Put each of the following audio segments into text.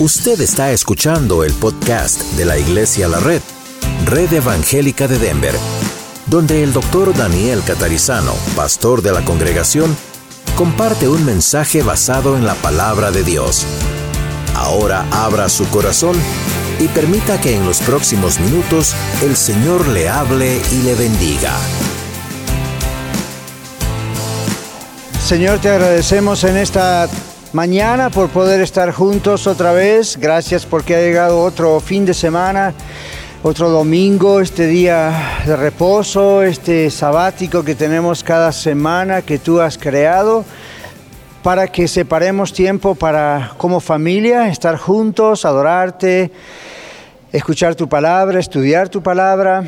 Usted está escuchando el podcast de la Iglesia La Red, Red Evangélica de Denver, donde el doctor Daniel Catarizano, pastor de la congregación, comparte un mensaje basado en la palabra de Dios. Ahora abra su corazón y permita que en los próximos minutos el Señor le hable y le bendiga. Señor, te agradecemos en esta mañana por poder estar juntos otra vez. Gracias porque ha llegado otro fin de semana, otro domingo, este día de reposo, este sabático que tenemos cada semana que tú has creado para que separemos tiempo para como familia estar juntos, adorarte, escuchar tu palabra, estudiar tu palabra.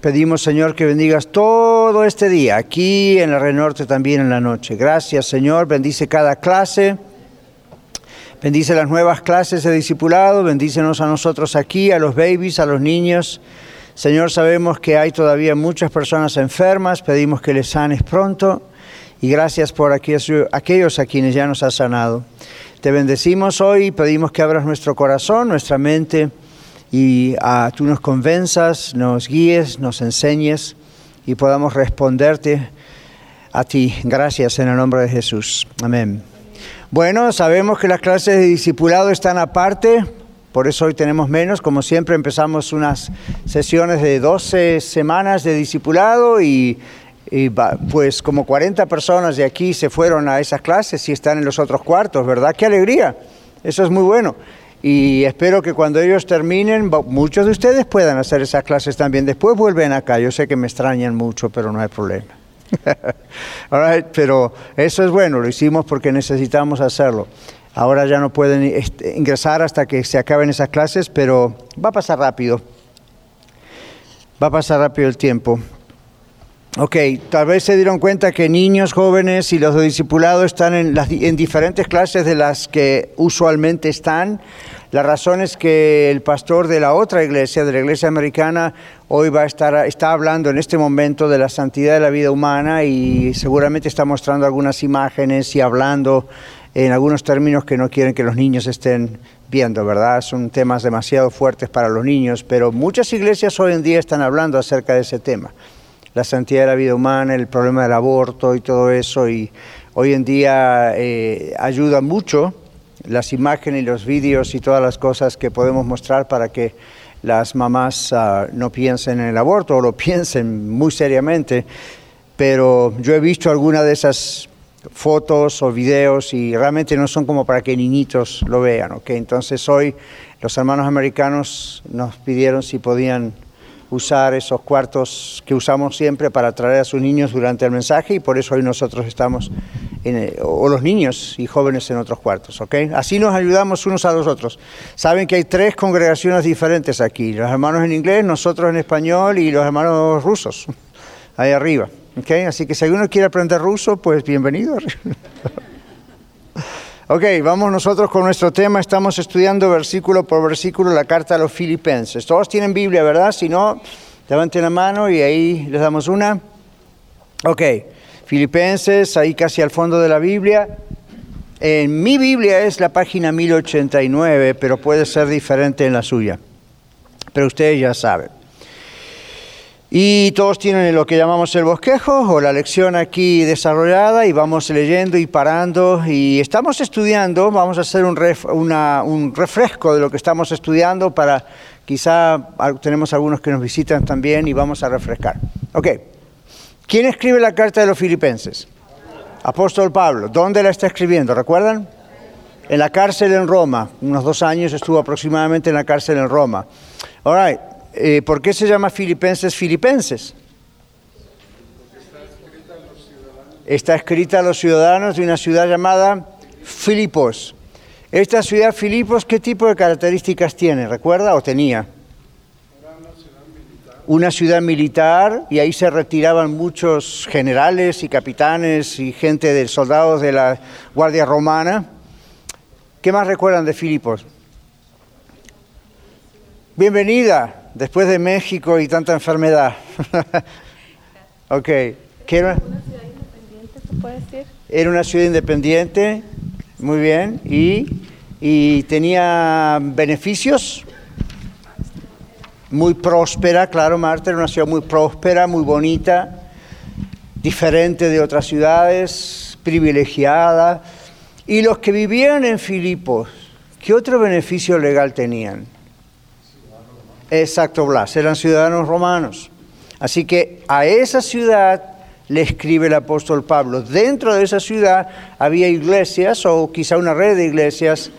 Pedimos, Señor, que bendigas todo este día, aquí en el Renorte también en la noche. Gracias, Señor. Bendice cada clase. Bendice las nuevas clases de discipulado, bendícenos a nosotros aquí, a los babies, a los niños. Señor, sabemos que hay todavía muchas personas enfermas, pedimos que les sanes pronto y gracias por aquellos a quienes ya nos has sanado. Te bendecimos hoy y pedimos que abras nuestro corazón, nuestra mente y a, tú nos convenzas, nos guíes, nos enseñes y podamos responderte a ti. Gracias en el nombre de Jesús. Amén. Bueno, sabemos que las clases de discipulado están aparte, por eso hoy tenemos menos. Como siempre empezamos unas sesiones de 12 semanas de discipulado y, pues como 40 personas de aquí se fueron a esas clases y están en los otros cuartos, ¿verdad? ¡Qué alegría! Eso es muy bueno. Y espero que cuando ellos terminen, muchos de ustedes puedan hacer esas clases también. Después vuelven acá. Yo sé que me extrañan mucho, pero no hay problema. pero eso es bueno, lo hicimos porque necesitamos hacerlo. Ahora ya no pueden este, ingresar hasta que se acaben esas clases, pero va a pasar rápido. Va a pasar rápido el tiempo. Ok, tal vez se dieron cuenta que niños, jóvenes y los discipulados están en, las, en diferentes clases de las que usualmente están. La razón es que el pastor de la otra iglesia, de la iglesia americana, hoy va a estar, está hablando en este momento de la santidad de la vida humana y seguramente está mostrando algunas imágenes y hablando en algunos términos que no quieren que los niños estén viendo, ¿verdad? Son temas demasiado fuertes para los niños, pero muchas iglesias hoy en día están hablando acerca de ese tema, la santidad de la vida humana, el problema del aborto y todo eso, y hoy en día eh, ayuda mucho las imágenes y los vídeos y todas las cosas que podemos mostrar para que las mamás ah, no piensen en el aborto o lo piensen muy seriamente. Pero yo he visto algunas de esas fotos o videos y realmente no son como para que niñitos lo vean. ¿okay? Entonces hoy los hermanos americanos nos pidieron si podían usar esos cuartos que usamos siempre para traer a sus niños durante el mensaje y por eso hoy nosotros estamos, en, o los niños y jóvenes en otros cuartos, ¿ok? Así nos ayudamos unos a los otros. Saben que hay tres congregaciones diferentes aquí, los hermanos en inglés, nosotros en español y los hermanos rusos, ahí arriba, ¿ok? Así que si alguno quiere aprender ruso, pues bienvenido. Ok, vamos nosotros con nuestro tema. Estamos estudiando versículo por versículo la carta a los filipenses. Todos tienen Biblia, ¿verdad? Si no, levanten la mano y ahí les damos una. Ok, filipenses, ahí casi al fondo de la Biblia. En mi Biblia es la página 1089, pero puede ser diferente en la suya. Pero ustedes ya saben. Y todos tienen lo que llamamos el bosquejo o la lección aquí desarrollada y vamos leyendo y parando y estamos estudiando, vamos a hacer un, un refresco de lo que estamos estudiando para quizá tenemos algunos que nos visitan también y vamos a refrescar. Ok, ¿quién escribe la carta de los filipenses? Apóstol Pablo. ¿Dónde la está escribiendo? ¿Recuerdan? En la cárcel en Roma. Unos dos años estuvo aproximadamente en la cárcel en Roma. All right. Eh, ¿Por qué se llama Filipenses Filipenses? Está escrita a los ciudadanos de una ciudad llamada Filipos. Esta ciudad Filipos, ¿qué tipo de características tiene? ¿Recuerda o tenía? Una ciudad militar y ahí se retiraban muchos generales y capitanes y gente de soldados de la Guardia Romana. ¿Qué más recuerdan de Filipos? Bienvenida, después de México y tanta enfermedad. ok. ¿Qué era? Una ciudad independiente, ¿se puede decir? Era una ciudad independiente, muy bien. ¿Y y tenía beneficios, muy próspera, claro, Marta era una ciudad muy próspera, muy bonita, diferente de otras ciudades, privilegiada. Y los que vivían en Filipos, ¿qué otro beneficio legal tenían? Exacto, Blas, eran ciudadanos romanos. Así que a esa ciudad le escribe el apóstol Pablo. Dentro de esa ciudad había iglesias o quizá una red de iglesias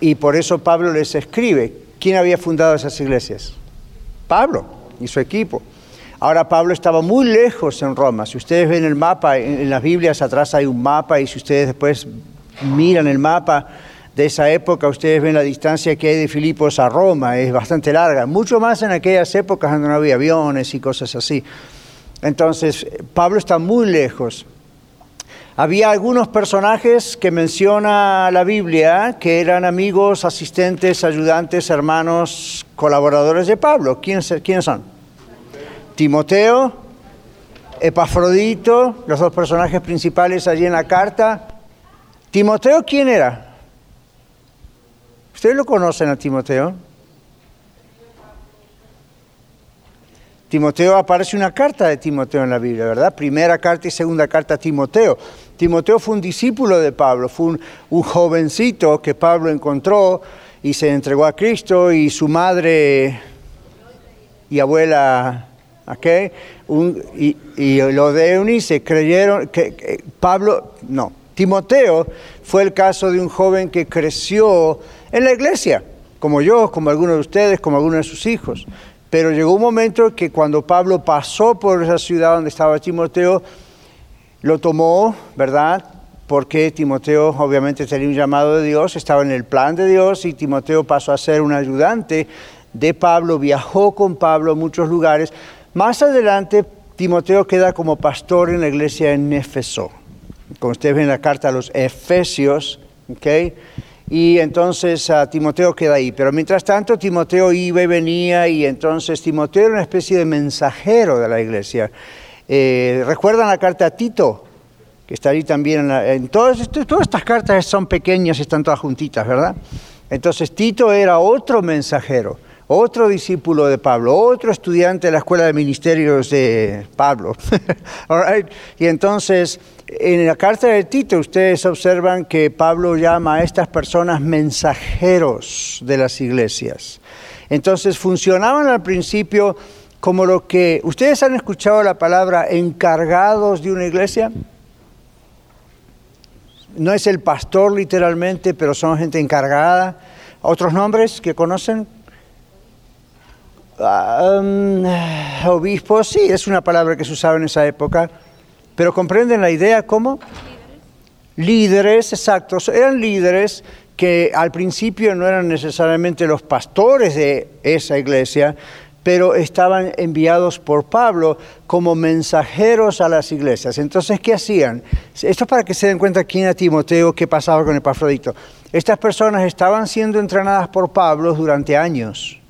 y por eso Pablo les escribe. ¿Quién había fundado esas iglesias? Pablo y su equipo. Ahora Pablo estaba muy lejos en Roma. Si ustedes ven el mapa, en, las Biblias atrás hay un mapa y si ustedes después miran el mapa de esa época, ustedes ven la distancia que hay de Filipos a Roma, es bastante larga, mucho más en aquellas épocas donde no había aviones y cosas así. Entonces, Pablo está muy lejos. Había algunos personajes que menciona la Biblia que eran amigos, asistentes, ayudantes, hermanos, colaboradores de Pablo. ¿Quiénes, ¿quiénes son? Timoteo, Epafrodito, los dos personajes principales allí en la carta. ¿Timoteo quién era? ¿Ustedes lo conocen a Timoteo? Timoteo aparece una carta de Timoteo en la Biblia, ¿verdad? Primera carta y segunda carta a Timoteo. Timoteo fue un discípulo de Pablo, fue un, jovencito que Pablo encontró y se entregó a Cristo y su madre y abuela, ¿ok? y, y los de Eunice creyeron que Pablo, no, Timoteo fue el caso de un joven que creció en la iglesia, como yo, como algunos de ustedes, como algunos de sus hijos. Pero llegó un momento que cuando Pablo pasó por esa ciudad donde estaba Timoteo, lo tomó, ¿verdad? Porque Timoteo obviamente tenía un llamado de Dios, estaba en el plan de Dios y Timoteo pasó a ser un ayudante de Pablo, viajó con Pablo a muchos lugares. Más adelante, Timoteo queda como pastor en la iglesia en Éfeso. Como ustedes ven en la carta a los Efesios, ¿ok? Y entonces uh, Timoteo queda ahí. Pero mientras tanto, Timoteo iba y venía y entonces Timoteo era una especie de mensajero de la iglesia. Eh, ¿Recuerdan la carta a Tito? Que está ahí también. En, todas, todas estas cartas son pequeñas, están todas juntitas, ¿verdad? Entonces Tito era otro mensajero, otro discípulo de Pablo, otro estudiante de la escuela de ministerios de Pablo. Y entonces en la carta de Tito ustedes observan que Pablo llama a estas personas mensajeros de las iglesias. Entonces funcionaban al principio como lo que... ¿Ustedes han escuchado la palabra encargados de una iglesia? No es el pastor literalmente, pero son gente encargada. ¿Otros nombres que conocen? Ah, um, obispos, sí, es una palabra que se usaba en esa época. Pero comprenden la idea cómo? Líderes, exactos, eran líderes que al principio no eran necesariamente los pastores de esa iglesia, pero estaban enviados por Pablo como mensajeros a las iglesias. Entonces, ¿qué hacían? Esto es para que se den cuenta quién era Timoteo, qué pasaba con Epafrodito. Estas personas estaban siendo entrenadas por Pablo durante años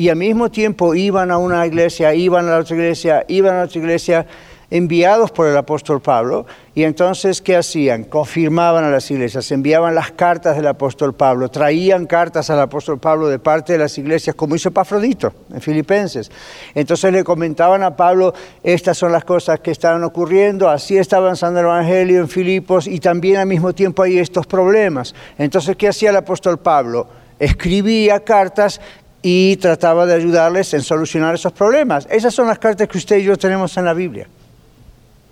y al mismo tiempo iban a una iglesia, iban a otra iglesia, iban a otra iglesia enviados por el apóstol Pablo, y entonces, ¿qué hacían? Confirmaban a las iglesias, enviaban las cartas del apóstol Pablo, traían cartas al apóstol Pablo de parte de las iglesias, como hizo Pafrodito en Filipenses. Entonces le comentaban a Pablo, estas son las cosas que estaban ocurriendo, así está avanzando el Evangelio en Filipos, y también al mismo tiempo hay estos problemas. Entonces, ¿qué hacía el apóstol Pablo? Escribía cartas y trataba de ayudarles en solucionar esos problemas. Esas son las cartas que usted y yo tenemos en la Biblia.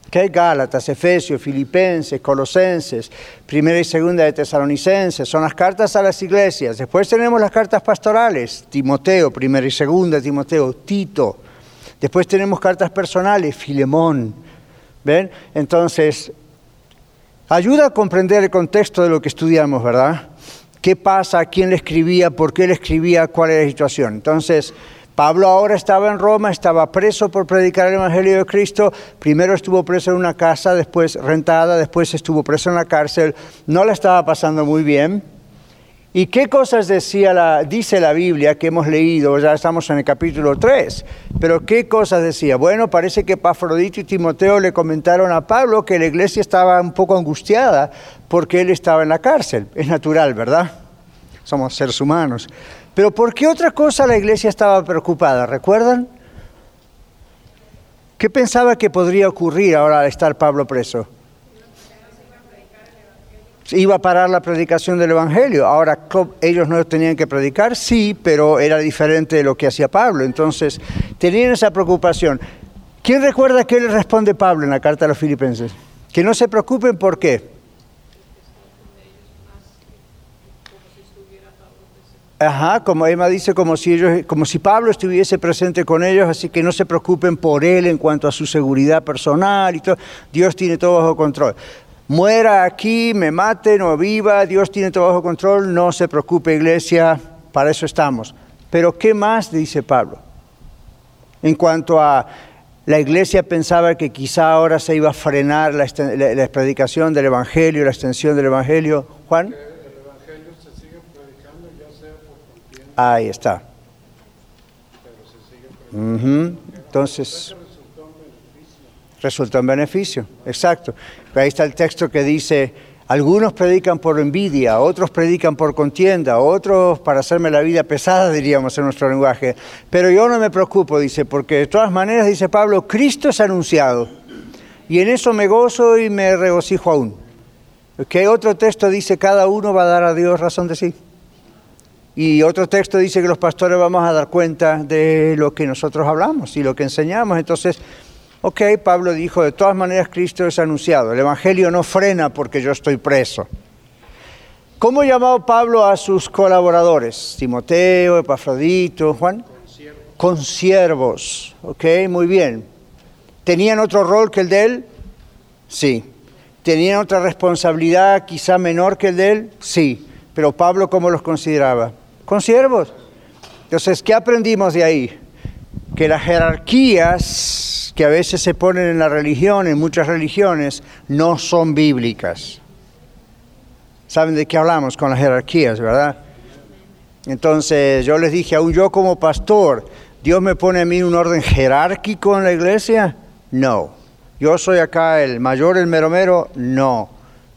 ¿Okay? Gálatas, Efesios, Filipenses, Colosenses, Primera y Segunda de Tesalonicenses, son las cartas a las iglesias. Después tenemos las cartas pastorales, Timoteo, Primera y Segunda, Timoteo, Tito. Después tenemos cartas personales, Filemón. ¿Ven? Entonces, ayuda a comprender el contexto de lo que estudiamos, ¿verdad? ¿Qué pasa? ¿Quién le escribía? ¿Por qué le escribía? ¿Cuál era la situación? Entonces, Pablo ahora estaba en Roma, estaba preso por predicar el Evangelio de Cristo. Primero estuvo preso en una casa, después rentada, después estuvo preso en la cárcel. No le estaba pasando muy bien. ¿Y qué cosas decía la, dice la Biblia que hemos leído? Ya estamos en el capítulo 3. Pero ¿qué cosas decía? Bueno, parece que Pafrodito y Timoteo le comentaron a Pablo que la iglesia estaba un poco angustiada porque él estaba en la cárcel. Es natural, ¿verdad? Somos seres humanos. Pero ¿por qué otra cosa la iglesia estaba preocupada? ¿Recuerdan? ¿Qué pensaba que podría ocurrir ahora al estar Pablo preso? iba a parar la predicación del Evangelio. Ahora, ellos no tenían que predicar, sí, pero era diferente de lo que hacía Pablo. Entonces, tenían esa preocupación. ¿Quién recuerda qué le responde Pablo en la carta a los filipenses? Que no se preocupen, ¿por qué? Ajá, como Emma dice, como si ellos, como si Pablo estuviese presente con ellos, así que no se preocupen por él en cuanto a su seguridad personal y todo. Dios tiene todo bajo control muera aquí, me mate, no viva, Dios tiene todo bajo control, no se preocupe iglesia, para eso estamos. Pero ¿qué más dice Pablo? En cuanto a la iglesia pensaba que quizá ahora se iba a frenar la, predicación del Evangelio, la extensión del Evangelio. Juan. Ahí está. Entonces, resulta un beneficio, exacto. Ahí está el texto que dice, algunos predican por envidia, otros predican por contienda, otros para hacerme la vida pesada, diríamos en nuestro lenguaje. Pero yo no me preocupo, dice, porque de todas maneras, dice Pablo, Cristo es anunciado. Y en eso me gozo y me regocijo aún. Que otro texto dice, cada uno va a dar a Dios razón de sí. Y otro texto dice que los pastores vamos a dar cuenta de lo que nosotros hablamos y lo que enseñamos. Entonces, Ok, Pablo dijo, de todas maneras Cristo es anunciado. El Evangelio no frena porque yo estoy preso. ¿Cómo llamó Pablo a sus colaboradores? Timoteo, Epafrodito, Juan. Consiervos. Ok, muy bien. ¿Tenían otro rol que el de él? Sí. ¿Tenían otra responsabilidad quizá menor que el de él? Sí. Pero Pablo, ¿cómo los consideraba? Consiervos. Entonces, ¿qué aprendimos de ahí? Que las jerarquías que a veces se ponen en la religión, en muchas religiones, no son bíblicas. ¿Saben de qué hablamos con las jerarquías, verdad? Entonces yo les dije, aún yo como pastor, ¿Dios me pone a mí un orden jerárquico en la iglesia? No. Yo soy acá el mayor, el mero mero, no.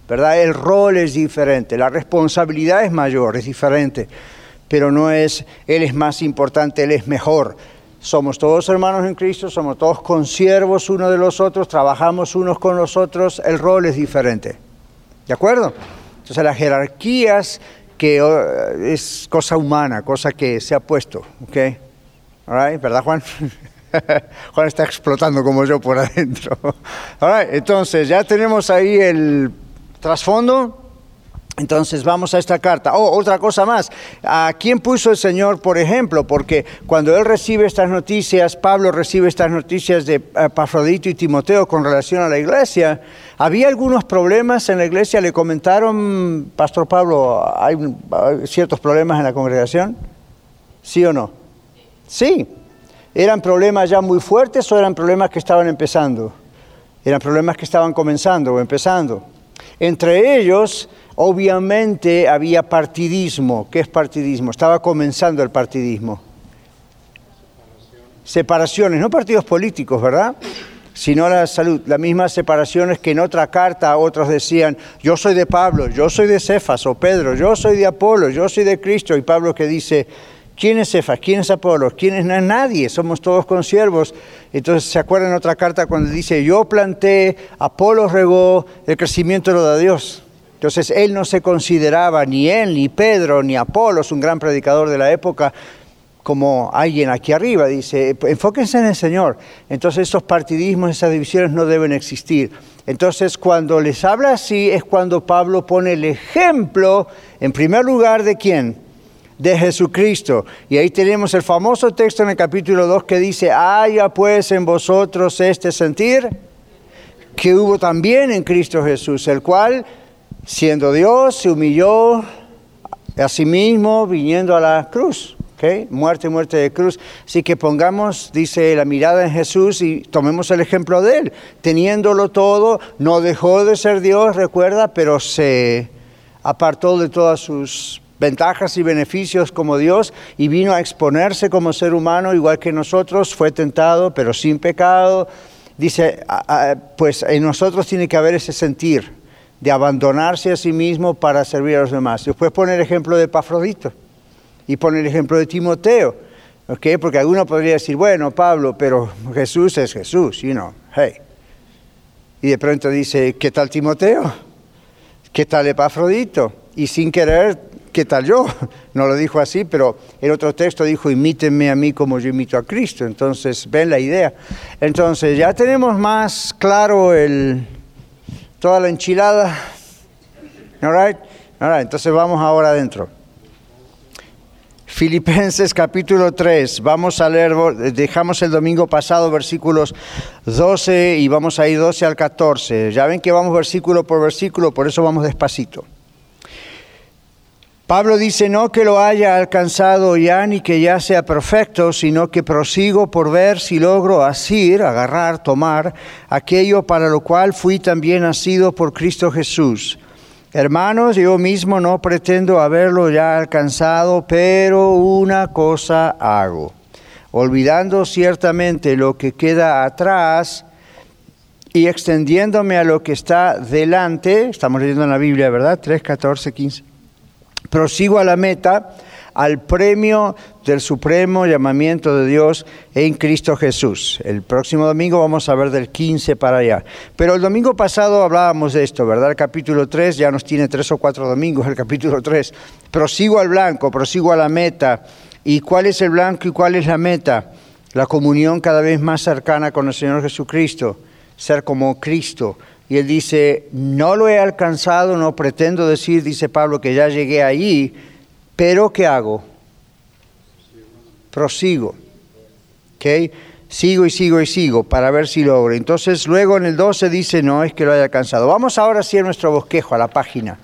¿Verdad? El rol es diferente, la responsabilidad es mayor, es diferente, pero no es, Él es más importante, Él es mejor. Somos todos hermanos en Cristo, somos todos consiervos unos de los otros, trabajamos unos con los otros, el rol es diferente. ¿De acuerdo? Entonces las jerarquías que oh, es cosa humana, cosa que se ha puesto, ¿ok? ¿Verdad, Juan? Juan está explotando como yo por adentro. Entonces, ya tenemos ahí el trasfondo. Entonces vamos a esta carta. Oh, otra cosa más. ¿A quién puso el Señor, por ejemplo? Porque cuando él recibe estas noticias, Pablo recibe estas noticias de Pafrodito y Timoteo con relación a la iglesia, ¿había algunos problemas en la iglesia? ¿Le comentaron, Pastor Pablo, hay ciertos problemas en la congregación? ¿Sí o no? Sí. ¿Eran problemas ya muy fuertes o eran problemas que estaban empezando? Eran problemas que estaban comenzando o empezando. Entre ellos Obviamente había partidismo. ¿Qué es partidismo? Estaba comenzando el partidismo. Separaciones, no partidos políticos, ¿verdad? Sino la salud, las mismas separaciones que en otra carta otros decían, yo soy de Pablo, yo soy de Cefas o Pedro, yo soy de Apolo, yo soy de Cristo. Y Pablo que dice, ¿quién es Cefas? ¿Quién es Apolo? ¿Quién es nadie? Somos todos consiervos. Entonces, ¿se acuerdan otra carta cuando dice, yo planté, Apolo regó, el crecimiento lo da Dios? Entonces él no se consideraba ni él, ni Pedro, ni Apolos, un gran predicador de la época, como alguien aquí arriba. Dice, enfóquense en el Señor. Entonces esos partidismos, esas divisiones no deben existir. Entonces cuando les habla así es cuando Pablo pone el ejemplo, en primer lugar, de quién? De Jesucristo. Y ahí tenemos el famoso texto en el capítulo 2 que dice, haya pues en vosotros este sentir que hubo también en Cristo Jesús, el cual siendo Dios, se humilló a sí mismo viniendo a la cruz. ¿okay? Muerte, muerte de cruz. Así que pongamos, dice, la mirada en Jesús y tomemos el ejemplo de él. Teniéndolo todo, no dejó de ser Dios, recuerda, pero se apartó de todas sus ventajas y beneficios como Dios y vino a exponerse como ser humano igual que nosotros, fue tentado pero sin pecado. Dice, pues en nosotros tiene que haber ese sentir de abandonarse a sí mismo para servir a los demás. Después pone el ejemplo de Pafrodito y pone el ejemplo de Timoteo, ¿ok? Porque alguno podría decir, bueno, Pablo, pero Jesús es Jesús, you know, hey. Y de pronto dice, ¿qué tal Timoteo? ¿Qué tal Epafrodito? Y sin querer ¿qué tal yo? No lo dijo así, pero el otro texto dijo, imítenme a mí como yo imito a Cristo. Entonces, ven la idea. Entonces, ya tenemos más claro toda la enchilada. All right? All right, entonces vamos ahora adentro. Filipenses capítulo 3, vamos a leer, dejamos el domingo pasado versículos 12 y vamos a ir 12 al 14. Ya ven que vamos versículo por versículo, por eso vamos despacito. Pablo dice, no que lo haya alcanzado ya ni que ya sea perfecto, sino que prosigo por ver si logro asir, agarrar, tomar aquello para lo cual fui también nacido por Cristo Jesús. Hermanos, yo mismo no pretendo haberlo ya alcanzado, pero una cosa hago, olvidando ciertamente lo que queda atrás y extendiéndome a lo que está delante, estamos leyendo en la Biblia, ¿verdad? 3, 14, 15 prosigo a la meta, al premio del supremo llamamiento de Dios en Cristo Jesús. El próximo domingo vamos a ver del 15 para allá. Pero el domingo pasado hablábamos de esto, ¿verdad? El capítulo 3 ya nos tiene tres o cuatro domingos, el capítulo 3. Prosigo al blanco, prosigo a la meta. ¿Y cuál es el blanco y cuál es la meta? La comunión cada vez más cercana con el Señor Jesucristo, ser como Cristo y él dice, no lo he alcanzado, no pretendo decir, dice Pablo, que ya llegué allí, pero ¿qué hago? Prosigo. ¿Ok? Sigo y sigo y sigo para ver si logro. Entonces luego en el 12 dice, no es que lo haya alcanzado. Vamos ahora sí a nuestro bosquejo, a la página.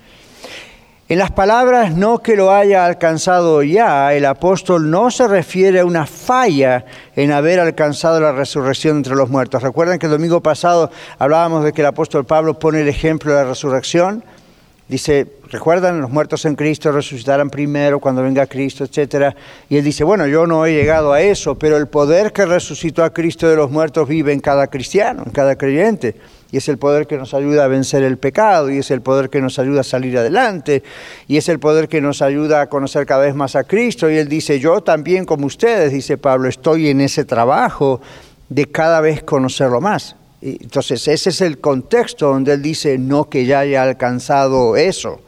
En las palabras no que lo haya alcanzado ya, el apóstol no se refiere a una falla en haber alcanzado la resurrección entre los muertos. Recuerden que el domingo pasado hablábamos de que el apóstol Pablo pone el ejemplo de la resurrección. Dice, recuerdan, los muertos en Cristo resucitarán primero cuando venga Cristo, etc. Y él dice, bueno, yo no he llegado a eso, pero el poder que resucitó a Cristo de los muertos vive en cada cristiano, en cada creyente y es el poder que nos ayuda a vencer el pecado, y es el poder que nos ayuda a salir adelante, y es el poder que nos ayuda a conocer cada vez más a Cristo. Y él dice, yo también como ustedes, dice Pablo, estoy en ese trabajo de cada vez conocerlo más. entonces ese es el contexto donde él dice, no que ya haya alcanzado eso.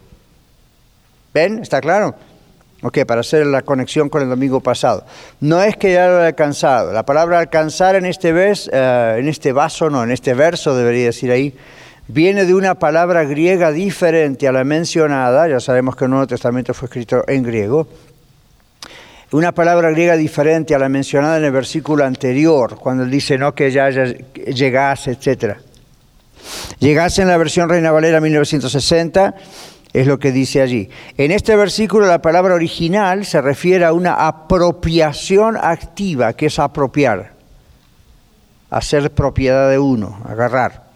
¿Ven? ¿Está claro? Ok, para hacer la conexión con el domingo pasado. No es que ya lo haya alcanzado. La palabra alcanzar en este, vers, eh, en este vaso, no, en este verso debería decir ahí, viene de una palabra griega diferente a la mencionada. Ya sabemos que el Nuevo Testamento fue escrito en griego. Una palabra griega diferente a la mencionada en el versículo anterior, cuando él dice no que ya llegase, etc. Llegase en la versión Reina Valera 1960 es lo que dice allí. En este versículo la palabra original se refiere a una apropiación activa, que es apropiar, hacer propiedad de uno, agarrar.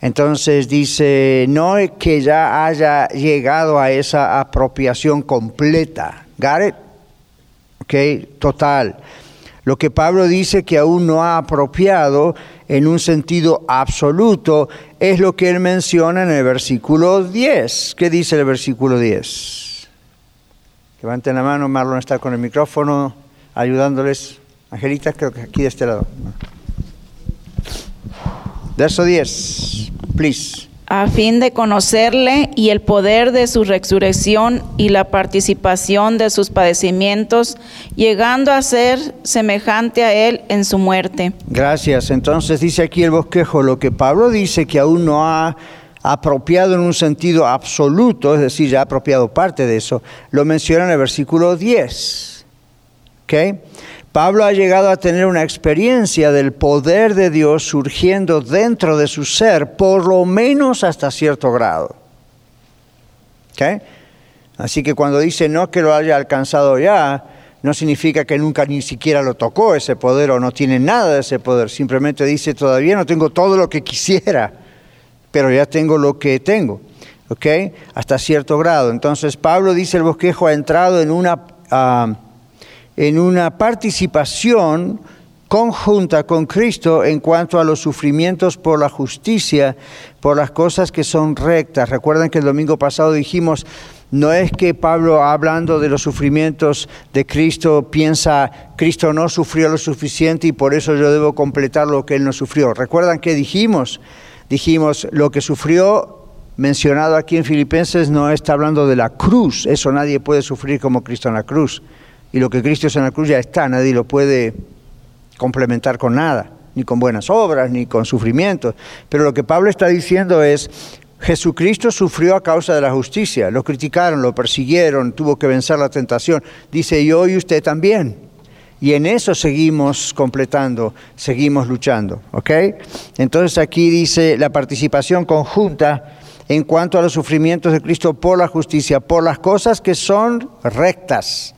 Entonces dice, no es que ya haya llegado a esa apropiación completa. ¿Got? Ok, total. Lo que Pablo dice que aún no ha apropiado en un sentido absoluto es lo que él menciona en el versículo 10. ¿Qué dice el versículo 10? Levanten la mano, Marlon está con el micrófono ayudándoles. Angelita, creo que aquí de este lado. Verso 10, please a fin de conocerle y el poder de su resurrección y la participación de sus padecimientos, llegando a ser semejante a él en su muerte. Gracias. Entonces dice aquí el bosquejo, lo que Pablo dice que aún no ha apropiado en un sentido absoluto, es decir, ya ha apropiado parte de eso, lo menciona en el versículo 10. ¿Okay? Pablo ha llegado a tener una experiencia del poder de Dios surgiendo dentro de su ser, por lo menos hasta cierto grado. Así que cuando dice no que lo haya alcanzado ya, no significa que nunca ni siquiera lo tocó ese poder o no tiene nada de ese poder. Simplemente dice todavía no tengo todo lo que quisiera, pero ya tengo lo que tengo. ¿ok? Hasta cierto grado. Entonces Pablo dice el bosquejo ha entrado en una, ah, en una participación conjunta con Cristo en cuanto a los sufrimientos por la justicia, por las cosas que son rectas. Recuerden que el domingo pasado dijimos, no es que Pablo hablando de los sufrimientos de Cristo piensa, Cristo no sufrió lo suficiente y por eso yo debo completar lo que él no sufrió. ¿Recuerdan que dijimos? Dijimos, lo que sufrió mencionado aquí en Filipenses no está hablando de la cruz, eso nadie puede sufrir como Cristo en la cruz. Y lo que Cristo es en la cruz ya está, nadie lo puede complementar con nada, ni con buenas obras, ni con sufrimientos. Pero lo que Pablo está diciendo es, Jesucristo sufrió a causa de la justicia, lo criticaron, lo persiguieron, tuvo que vencer la tentación. Dice, yo y usted también. Y en eso seguimos completando, seguimos luchando. ¿ok? Entonces aquí dice la participación conjunta en cuanto a los sufrimientos de Cristo por la justicia, por las cosas que son rectas.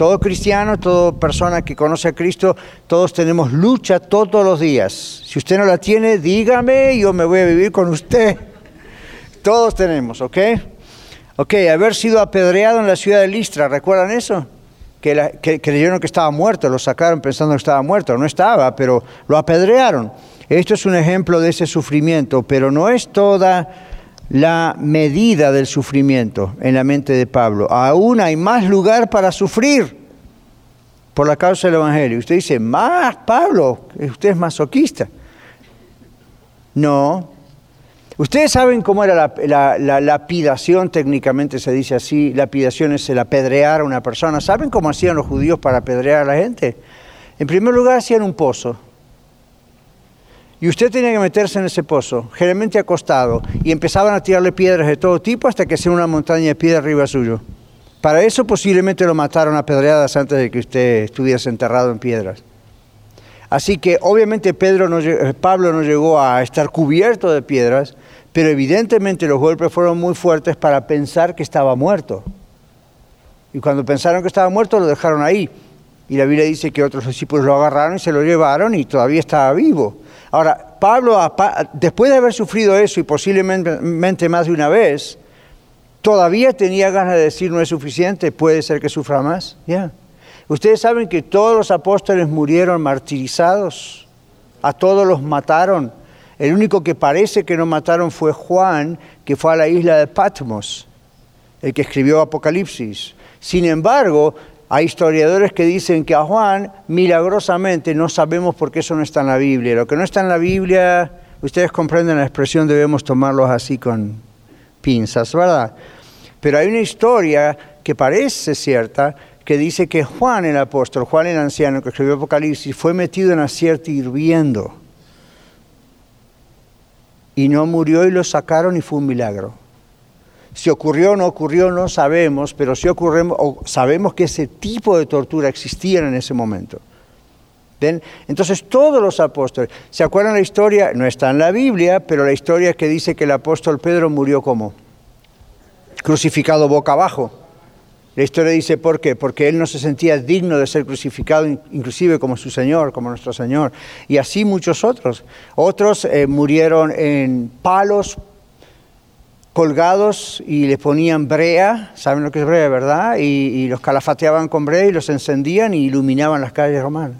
Todo cristiano, toda persona que conoce a Cristo, todos tenemos lucha todos los días. Si usted no la tiene, dígame, yo me voy a vivir con usted. Todos tenemos, ¿ok? Ok, haber sido apedreado en la ciudad de Listra, ¿recuerdan eso? Que, creyeron que estaba muerto, lo sacaron pensando que estaba muerto, no estaba, pero lo apedrearon. Esto es un ejemplo de ese sufrimiento, pero no es toda la medida del sufrimiento en la mente de Pablo. Aún hay más lugar para sufrir por la causa del Evangelio. Usted dice, más Pablo, usted es masoquista. No. Ustedes saben cómo era la, lapidación, técnicamente se dice así, lapidación es el apedrear a una persona. ¿Saben cómo hacían los judíos para apedrear a la gente? En primer lugar hacían un pozo y usted tenía que meterse en ese pozo, generalmente acostado, y empezaban a tirarle piedras de todo tipo hasta que sea una montaña de piedra arriba suyo. Para eso posiblemente lo mataron a pedradas antes de que usted estuviese enterrado en piedras. Así que obviamente Pedro no, eh, Pablo no llegó a estar cubierto de piedras, pero evidentemente los golpes fueron muy fuertes para pensar que estaba muerto. Y cuando pensaron que estaba muerto lo dejaron ahí. Y la Biblia dice que otros discípulos lo agarraron y se lo llevaron y todavía estaba vivo. Ahora, Pablo, después de haber sufrido eso y posiblemente más de una vez, todavía tenía ganas de decir no es suficiente, puede ser que sufra más. Ya. Ustedes saben que todos los apóstoles murieron martirizados, a todos los mataron. El único que parece que no mataron fue Juan, que fue a la isla de Patmos, el que escribió Apocalipsis. Sin embargo, hay historiadores que dicen que a Juan, milagrosamente, no sabemos por qué eso no está en la Biblia. Lo que no está en la Biblia, ustedes comprenden la expresión, debemos tomarlos así con pinzas, ¿verdad? Pero hay una historia que parece cierta, que dice que Juan el apóstol, Juan el anciano que escribió Apocalipsis, fue metido en acierto hirviendo. Y no murió y lo sacaron y fue un milagro. Si ocurrió o no ocurrió, no sabemos, pero si ocurrió, sabemos que ese tipo de tortura existía en ese momento. ¿Ven? Entonces todos los apóstoles, ¿se acuerdan la historia? No está en la Biblia, pero la historia que dice que el apóstol Pedro murió como crucificado boca abajo. La historia dice por qué, porque él no se sentía digno de ser crucificado, inclusive como su Señor, como nuestro Señor. Y así muchos otros. Otros eh, murieron en palos colgados y les ponían brea, ¿saben lo que es brea, verdad? Y, los calafateaban con brea y los encendían y iluminaban las calles romanas.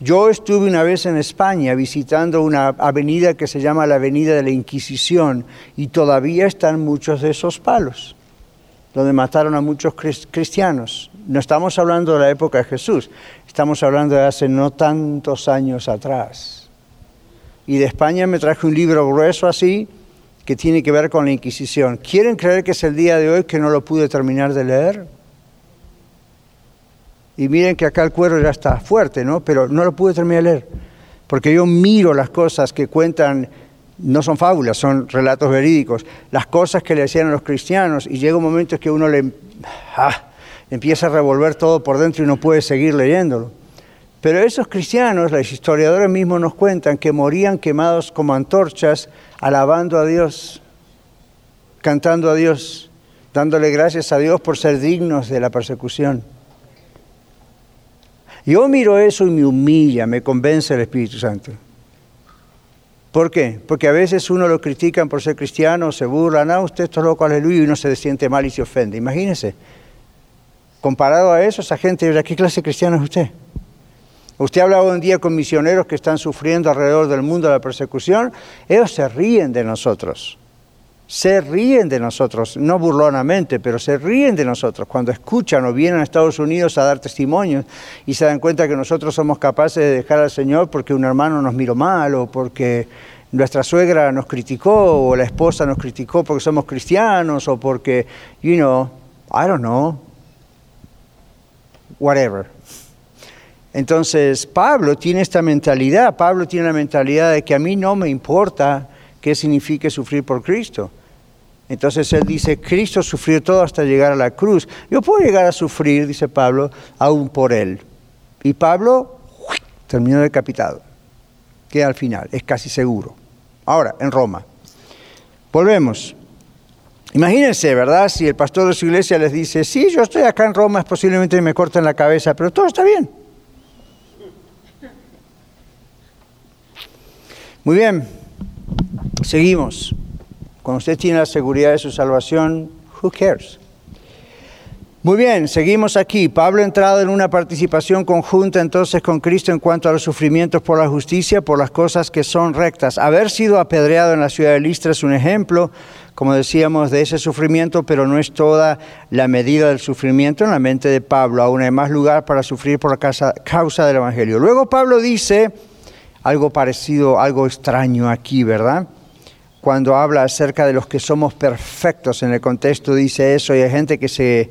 Yo estuve una vez en España visitando una avenida que se llama la Avenida de la Inquisición y todavía están muchos de esos palos, donde mataron a muchos cristianos. No estamos hablando de la época de Jesús, estamos hablando de hace no tantos años atrás. Y de España me traje un libro grueso así, que tiene que ver con la Inquisición. ¿Quieren creer que es el día de hoy que no lo pude terminar de leer? Y miren que acá el cuero ya está fuerte, ¿no? Pero no lo pude terminar de leer. Porque yo miro las cosas que cuentan, no son fábulas, son relatos verídicos, las cosas que le hacían a los cristianos y llega un momento que uno le ah, empieza a revolver todo por dentro y no puede seguir leyéndolo. Pero esos cristianos, los historiadores mismos nos cuentan que morían quemados como antorchas, alabando a Dios, cantando a Dios, dándole gracias a Dios por ser dignos de la persecución. Yo miro eso y me humilla, me convence el Espíritu Santo. ¿Por qué? Porque a veces uno lo critican por ser cristiano, se burlan, ah, usted está loco, aleluya, y uno se siente mal y se ofende. Imagínense. Comparado a eso, esa gente, ¿de qué clase de es usted? Usted habla hoy en día con misioneros que están sufriendo alrededor del mundo la persecución, ellos se ríen de nosotros. Se ríen de nosotros, no burlonamente, pero se ríen de nosotros cuando escuchan o vienen a Estados Unidos a dar testimonios y se dan cuenta que nosotros somos capaces de dejar al Señor porque un hermano nos miró mal o porque nuestra suegra nos criticó o la esposa nos criticó porque somos cristianos o porque, you know, I don't know, whatever. Entonces, Pablo tiene esta mentalidad, Pablo tiene la mentalidad de que a mí no me importa qué significa sufrir por Cristo. Entonces él dice, Cristo sufrió todo hasta llegar a la cruz. Yo puedo llegar a sufrir, dice Pablo, aún por él. Y Pablo terminó decapitado. Queda al final, es casi seguro. Ahora, en Roma. Volvemos. Imagínense, ¿verdad? Si el pastor de su iglesia les dice, sí, yo estoy acá en Roma, posiblemente me corten la cabeza, pero todo está bien. Muy bien, seguimos. Cuando usted tiene la seguridad de su salvación, who cares? Muy bien, seguimos aquí. Pablo ha entrado en una participación conjunta entonces con Cristo en cuanto a los sufrimientos por la justicia, por las cosas que son rectas. Haber sido apedreado en la ciudad de Listra es un ejemplo, como decíamos, de ese sufrimiento, pero no es toda la medida del sufrimiento en la mente de Pablo. Aún hay más lugar para sufrir por la causa del Evangelio. Luego Pablo dice algo parecido, algo extraño aquí, ¿verdad? Cuando habla acerca de los que somos perfectos, en el contexto dice eso y hay gente que se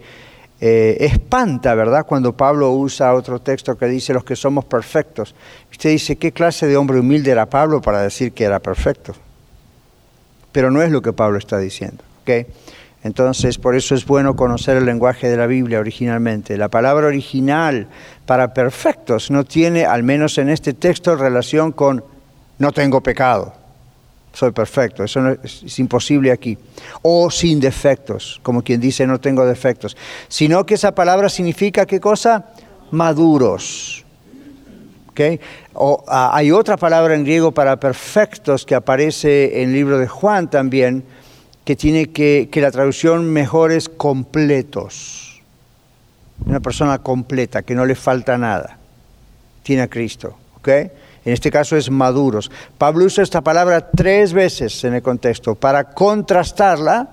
eh, espanta, ¿verdad? Cuando Pablo usa otro texto que dice los que somos perfectos. Usted dice, ¿qué clase de hombre humilde era Pablo para decir que era perfecto? Pero no es lo que Pablo está diciendo, ¿ok? Entonces, por eso es bueno conocer el lenguaje de la Biblia originalmente. La palabra original para perfectos no tiene, al menos en este texto, relación con no tengo pecado, soy perfecto. Eso es, imposible aquí. O sin defectos, como quien dice no tengo defectos. Sino que esa palabra significa qué cosa? Maduros. ¿Okay? O, ah, hay otra palabra en griego para perfectos que aparece en el libro de Juan también, que tiene que, que la traducción mejor es completos. Una persona completa, que no le falta nada. Tiene a Cristo. En este caso es maduros. Pablo usa esta palabra tres veces en el contexto para contrastarla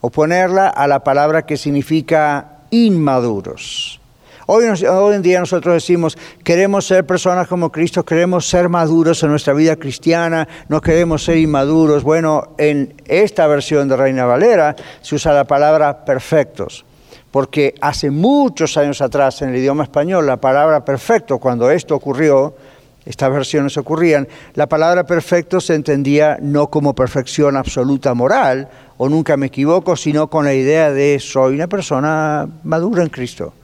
o ponerla a la palabra que significa inmaduros. Hoy, en día nosotros decimos, queremos ser personas como Cristo, queremos ser maduros en nuestra vida cristiana, no queremos ser inmaduros. Bueno, en esta versión de Reina Valera se usa la palabra perfectos, porque hace muchos años atrás en el idioma español la palabra perfecto, cuando esto ocurrió, estas versiones ocurrían, la palabra perfecto se entendía no como perfección absoluta moral, o nunca me equivoco, sino con la idea de soy una persona madura en Cristo.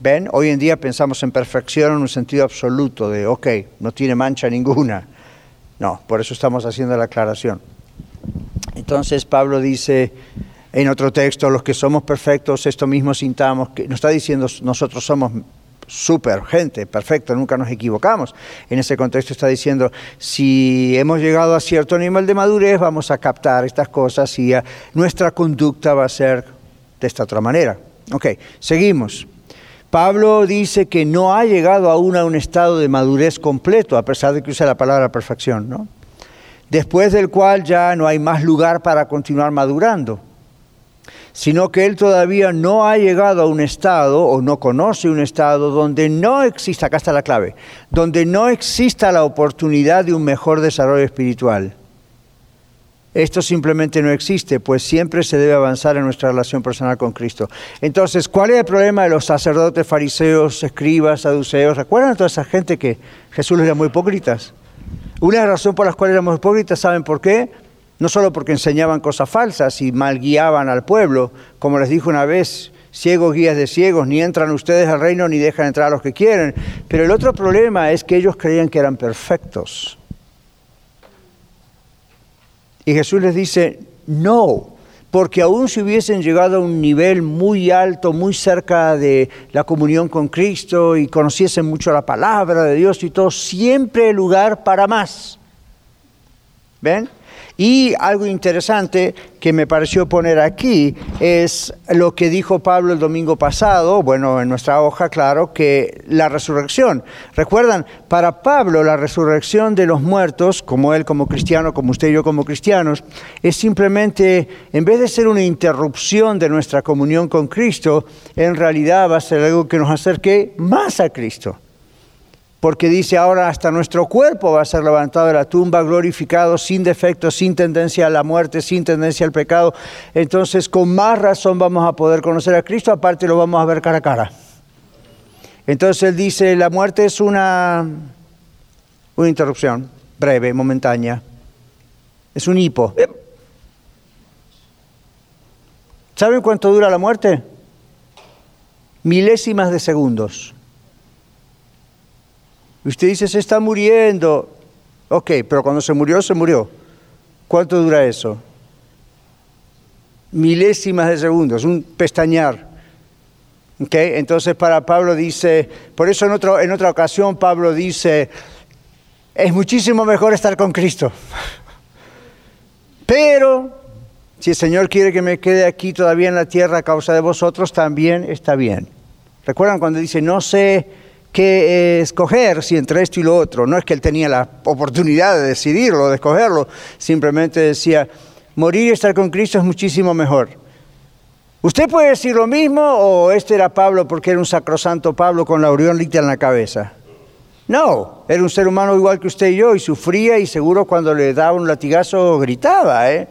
¿Ven? Hoy en día pensamos en perfección en un sentido absoluto, de, ok, no tiene mancha ninguna. No, por eso estamos haciendo la aclaración. Entonces Pablo dice en otro texto, los que somos perfectos, esto mismo sintamos, que nos está diciendo nosotros somos súper gente, perfecto, nunca nos equivocamos. En ese contexto está diciendo, si hemos llegado a cierto nivel de madurez, vamos a captar estas cosas y nuestra conducta va a ser de esta otra manera. Ok, seguimos. Pablo dice que no ha llegado aún a un estado de madurez completo, a pesar de que usa la palabra perfección, ¿no? Después del cual ya no hay más lugar para continuar madurando, sino que él todavía no ha llegado a un estado o no conoce un estado donde no exista, acá está la clave, donde no exista la oportunidad de un mejor desarrollo espiritual. Esto simplemente no existe, pues siempre se debe avanzar en nuestra relación personal con Cristo. Entonces, ¿cuál es el problema de los sacerdotes, fariseos, escribas, saduceos? ¿Recuerdan a toda esa gente que Jesús les muy hipócritas? Una razón por las cuales éramos hipócritas, ¿saben por qué? No solo porque enseñaban cosas falsas y mal guiaban al pueblo, como les dijo una vez, ciegos guías de ciegos, ni entran ustedes al reino ni dejan entrar a los que quieren. Pero el otro problema es que ellos creían que eran perfectos. Y Jesús les dice, no, porque aún si hubiesen llegado a un nivel muy alto, muy cerca de la comunión con Cristo y conociesen mucho la palabra de Dios y todo, siempre hay lugar para más. ¿Ven? Y algo interesante que me pareció poner aquí es lo que dijo Pablo el domingo pasado, bueno, en nuestra hoja, claro, que la resurrección. Recuerdan, para Pablo la resurrección de los muertos, como él como cristiano, como usted y yo como cristianos, es simplemente, en vez de ser una interrupción de nuestra comunión con Cristo, en realidad va a ser algo que nos acerque más a Cristo porque dice ahora hasta nuestro cuerpo va a ser levantado de la tumba, glorificado, sin defecto, sin tendencia a la muerte, sin tendencia al pecado. Entonces con más razón vamos a poder conocer a Cristo, aparte lo vamos a ver cara a cara. Entonces él dice, la muerte es una, una interrupción breve, momentánea. Es un hipo. ¿Saben cuánto dura la muerte? Milésimas de segundos. Usted dice, se está muriendo. Ok, pero cuando se murió, se murió. ¿Cuánto dura eso? Milésimas de segundos, un pestañear. Okay, entonces para Pablo dice, por eso en, en otra ocasión Pablo dice, es muchísimo mejor estar con Cristo. Pero si el Señor quiere que me quede aquí todavía en la tierra a causa de vosotros, también está bien. ¿Recuerdan cuando dice, no sé que escoger si entre esto y lo otro. No es que él tenía la oportunidad de decidirlo, de escogerlo, simplemente decía, morir y estar con Cristo es muchísimo mejor. ¿Usted puede decir lo mismo o este era Pablo porque era un sacrosanto Pablo con la aureolita en la cabeza? No, era un ser humano igual que usted y yo y sufría y seguro cuando le daba un latigazo gritaba, ¿eh?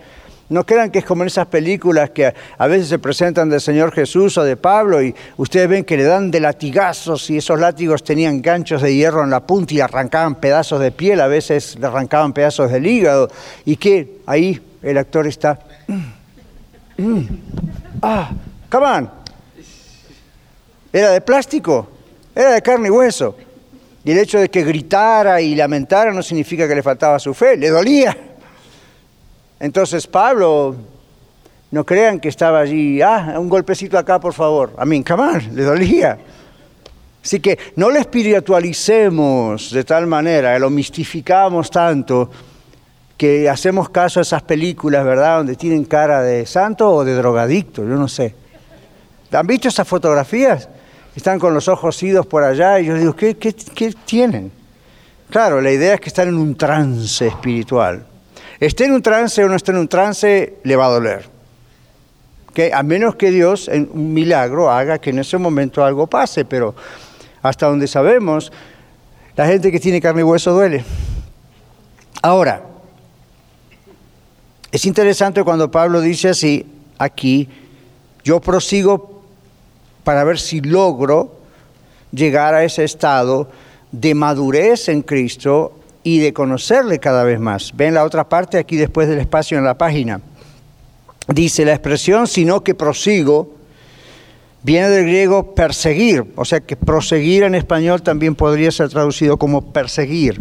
No crean que es como en esas películas que a veces se presentan del Señor Jesús o de Pablo y ustedes ven que le dan de latigazos y esos látigos tenían ganchos de hierro en la punta y arrancaban pedazos de piel, a veces le arrancaban pedazos del hígado y que ahí el actor está... Ah, come on. Era de plástico, era de carne y hueso. Y el hecho de que gritara y lamentara no significa que le faltaba su fe, le dolía. Entonces Pablo, no crean que estaba allí, ah, un golpecito acá, por favor. A mí, camar, le dolía. Así que no lo espiritualicemos de tal manera, lo mistificamos tanto que hacemos caso a esas películas, ¿verdad?, donde tienen cara de santo o de drogadicto, yo no sé. ¿Han visto esas fotografías? Están con los ojos idos por allá y yo digo, ¿qué, qué, qué tienen? Claro, la idea es que están en un trance espiritual esté en un trance o no esté en un trance, le va a doler. ¿Okay? A menos que Dios en un milagro haga que en ese momento algo pase, pero hasta donde sabemos, la gente que tiene carne y hueso duele. Ahora, es interesante cuando Pablo dice así, aquí, yo prosigo para ver si logro llegar a ese estado de madurez en Cristo y de conocerle cada vez más. Ven la otra parte aquí después del espacio en la página. Dice la expresión, sino que prosigo, viene del griego perseguir, o sea que proseguir en español también podría ser traducido como perseguir,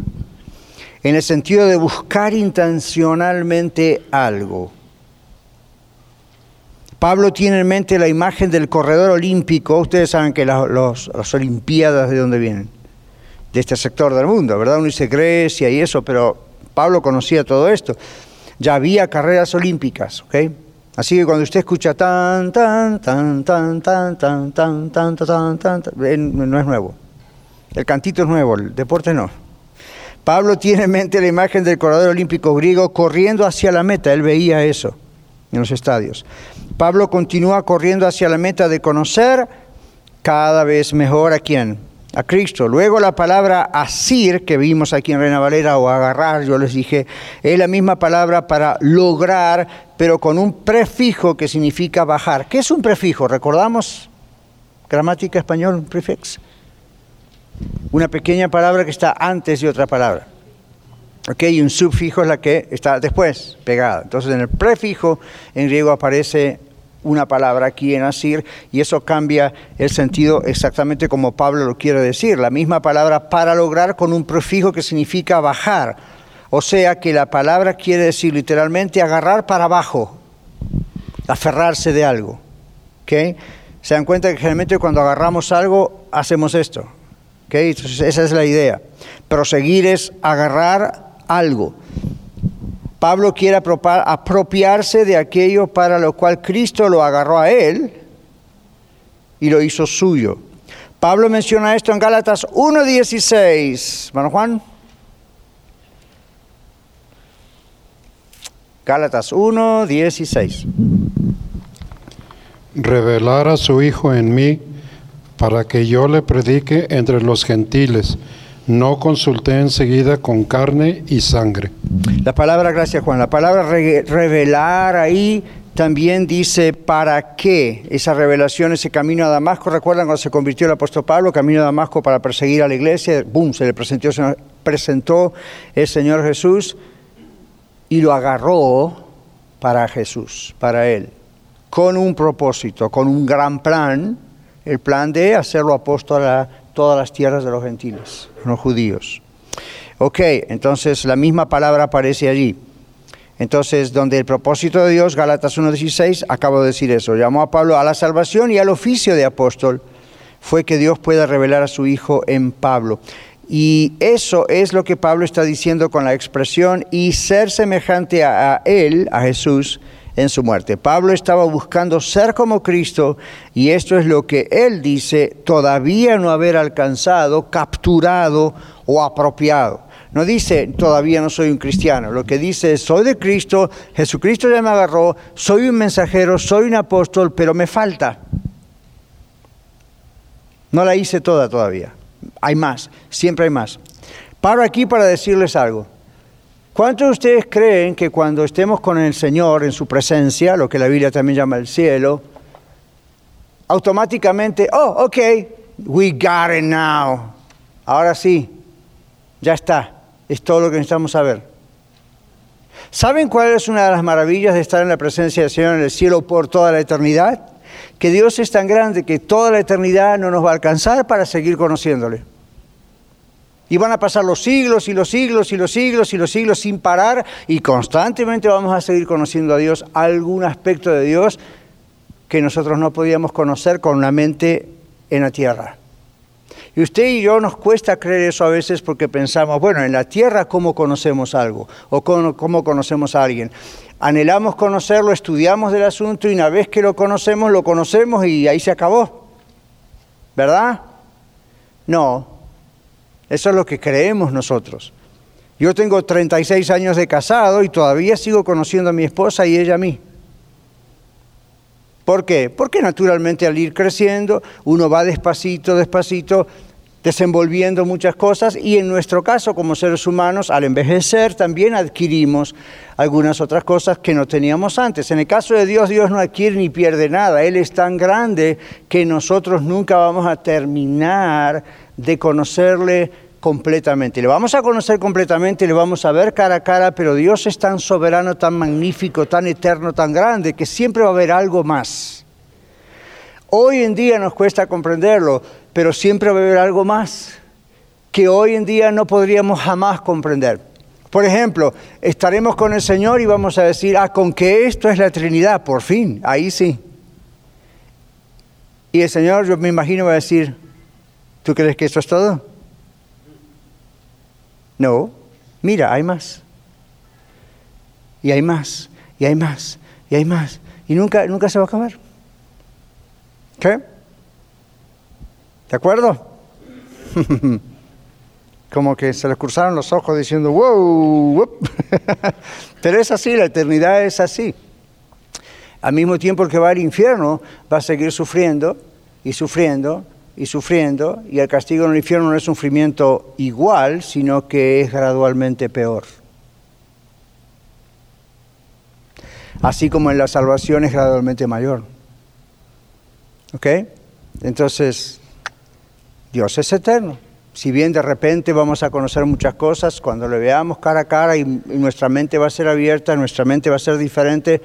en el sentido de buscar intencionalmente algo. Pablo tiene en mente la imagen del corredor olímpico, ustedes saben que las Olimpiadas de dónde vienen, de este sector del mundo, ¿verdad? Uno dice Grecia y eso, pero Pablo conocía todo esto. Ya había carreras olímpicas, ¿ok? Así que cuando usted escucha tan, tan, tan, tan, tan, tan, tan, tan, tan, tan, no es nuevo. El cantito es nuevo, el deporte no. Pablo tiene en mente la imagen del corredor olímpico griego corriendo hacia la meta, él veía eso en los estadios. Pablo continúa corriendo hacia la meta de conocer cada vez mejor a quién, a Cristo. Luego la palabra asir que vimos aquí en Reina Valera o agarrar, yo les dije, es la misma palabra para lograr, pero con un prefijo que significa bajar. ¿Qué es un prefijo? ¿Recordamos? Gramática español, un prefix. Una pequeña palabra que está antes de otra palabra. ¿Ok? Y un subfijo es la que está después, pegada. Entonces en el prefijo en griego aparece una palabra aquí en Asir y eso cambia el sentido exactamente como Pablo lo quiere decir. La misma palabra para lograr con un prefijo que significa bajar. O sea que la palabra quiere decir literalmente agarrar para abajo, aferrarse de algo. ¿Okay? Se dan cuenta que generalmente cuando agarramos algo hacemos esto. ¿Okay? Esa es la idea. Proseguir es agarrar algo. Pablo quiere apropiarse de aquello para lo cual Cristo lo agarró a él y lo hizo suyo. Pablo menciona esto en Gálatas 1.16. Mano Juan. Gálatas 1.16. Revelar a su Hijo en mí para que yo le predique entre los gentiles. No consulté enseguida con carne y sangre. La palabra, gracias Juan, la palabra revelar ahí también dice para qué esa revelación, ese camino a Damasco. ¿Recuerdan cuando se convirtió el apóstol Pablo, camino a Damasco para perseguir a la iglesia? ¡Bum! Se le presentó, se presentó el Señor Jesús y lo agarró para Jesús, para Él, con un propósito, con un gran plan, el plan de hacerlo apóstol a todas las tierras de los gentiles, los judíos. Ok, entonces la misma palabra aparece allí. Entonces, donde el propósito de Dios, Gálatas 1.16, acabo de decir eso, llamó a Pablo a la salvación y al oficio de apóstol, fue que Dios pueda revelar a su Hijo en Pablo. Y eso es lo que Pablo está diciendo con la expresión y ser semejante a, Él, a Jesús, en su muerte. Pablo estaba buscando ser como Cristo y esto es lo que él dice, todavía no haber alcanzado, capturado o apropiado. No dice, todavía no soy un cristiano. Lo que dice es, soy de Cristo, Jesucristo ya me agarró, soy un mensajero, soy un apóstol, pero me falta. No la hice toda todavía. Hay más, siempre hay más. Paro aquí para decirles algo. ¿Cuántos de ustedes creen que cuando estemos con el Señor en su presencia, lo que la Biblia también llama el cielo, automáticamente, oh, ok, we got it now. Ahora sí, ya está. Es todo lo que necesitamos saber. ¿Saben cuál es una de las maravillas de estar en la presencia del Señor en el cielo por toda la eternidad? Que Dios es tan grande que toda la eternidad no nos va a alcanzar para seguir conociéndole. Y van a pasar los siglos y los siglos y los siglos y los siglos sin parar y constantemente vamos a seguir conociendo a Dios, algún aspecto de Dios que nosotros no podíamos conocer con la mente en la tierra. Y usted y yo nos cuesta creer eso a veces porque pensamos, bueno, en la tierra cómo conocemos algo o cómo, cómo conocemos a alguien. Anhelamos conocerlo, estudiamos del asunto y una vez que lo conocemos, lo conocemos y ahí se acabó. ¿Verdad? No, eso es lo que creemos nosotros. Yo tengo 36 años de casado y todavía sigo conociendo a mi esposa y ella a mí. ¿Por qué? Porque naturalmente al ir creciendo uno va despacito, despacito desenvolviendo muchas cosas y en nuestro caso como seres humanos al envejecer también adquirimos algunas otras cosas que no teníamos antes. En el caso de Dios, Dios no adquiere ni pierde nada. Él es tan grande que nosotros nunca vamos a terminar de conocerle completamente. Le vamos a conocer completamente, le vamos a ver cara a cara, pero Dios es tan soberano, tan magnífico, tan eterno, tan grande, que siempre va a haber algo más. Hoy en día nos cuesta comprenderlo, pero siempre va a haber algo más que hoy en día no podríamos jamás comprender. Por ejemplo, estaremos con el Señor y vamos a decir, ah, con que esto es la Trinidad, por fin, ahí sí. Y el Señor, yo me imagino, va a decir, ¿tú crees que esto es todo? No, mira, hay más. Y hay más, y hay más, y hay más. Y nunca, nunca se va a acabar. ¿Qué? ¿De acuerdo? Como que se les cruzaron los ojos diciendo, wow, pero es así, la eternidad es así. Al mismo tiempo que va al infierno va a seguir sufriendo y sufriendo y sufriendo, y el castigo en el infierno no es sufrimiento igual, sino que es gradualmente peor. Así como en la salvación es gradualmente mayor. ¿Ok? Entonces, Dios es eterno. Si bien de repente vamos a conocer muchas cosas, cuando le veamos cara a cara y, nuestra mente va a ser abierta, nuestra mente va a ser diferente,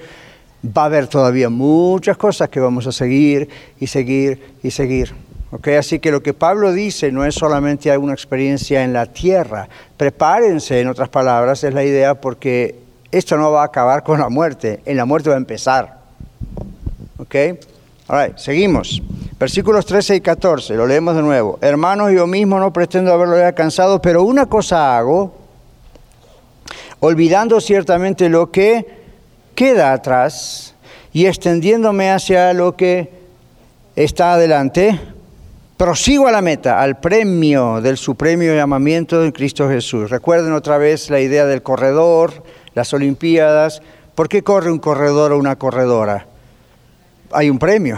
va a haber todavía muchas cosas que vamos a seguir y seguir y seguir. Okay, así que lo que Pablo dice no es solamente una experiencia en la tierra. Prepárense, en otras palabras, es la idea porque esto no va a acabar con la muerte. En la muerte va a empezar. ¿Ok? All seguimos. Versículos 13 y 14, lo leemos de nuevo. Hermanos, yo mismo no pretendo haberlo alcanzado, pero una cosa hago, olvidando ciertamente lo que queda atrás y extendiéndome hacia lo que está adelante, prosigo a la meta, al premio del supremo llamamiento de Cristo Jesús. Recuerden otra vez la idea del corredor, las Olimpiadas. ¿Por qué corre un corredor o una corredora? Hay un premio,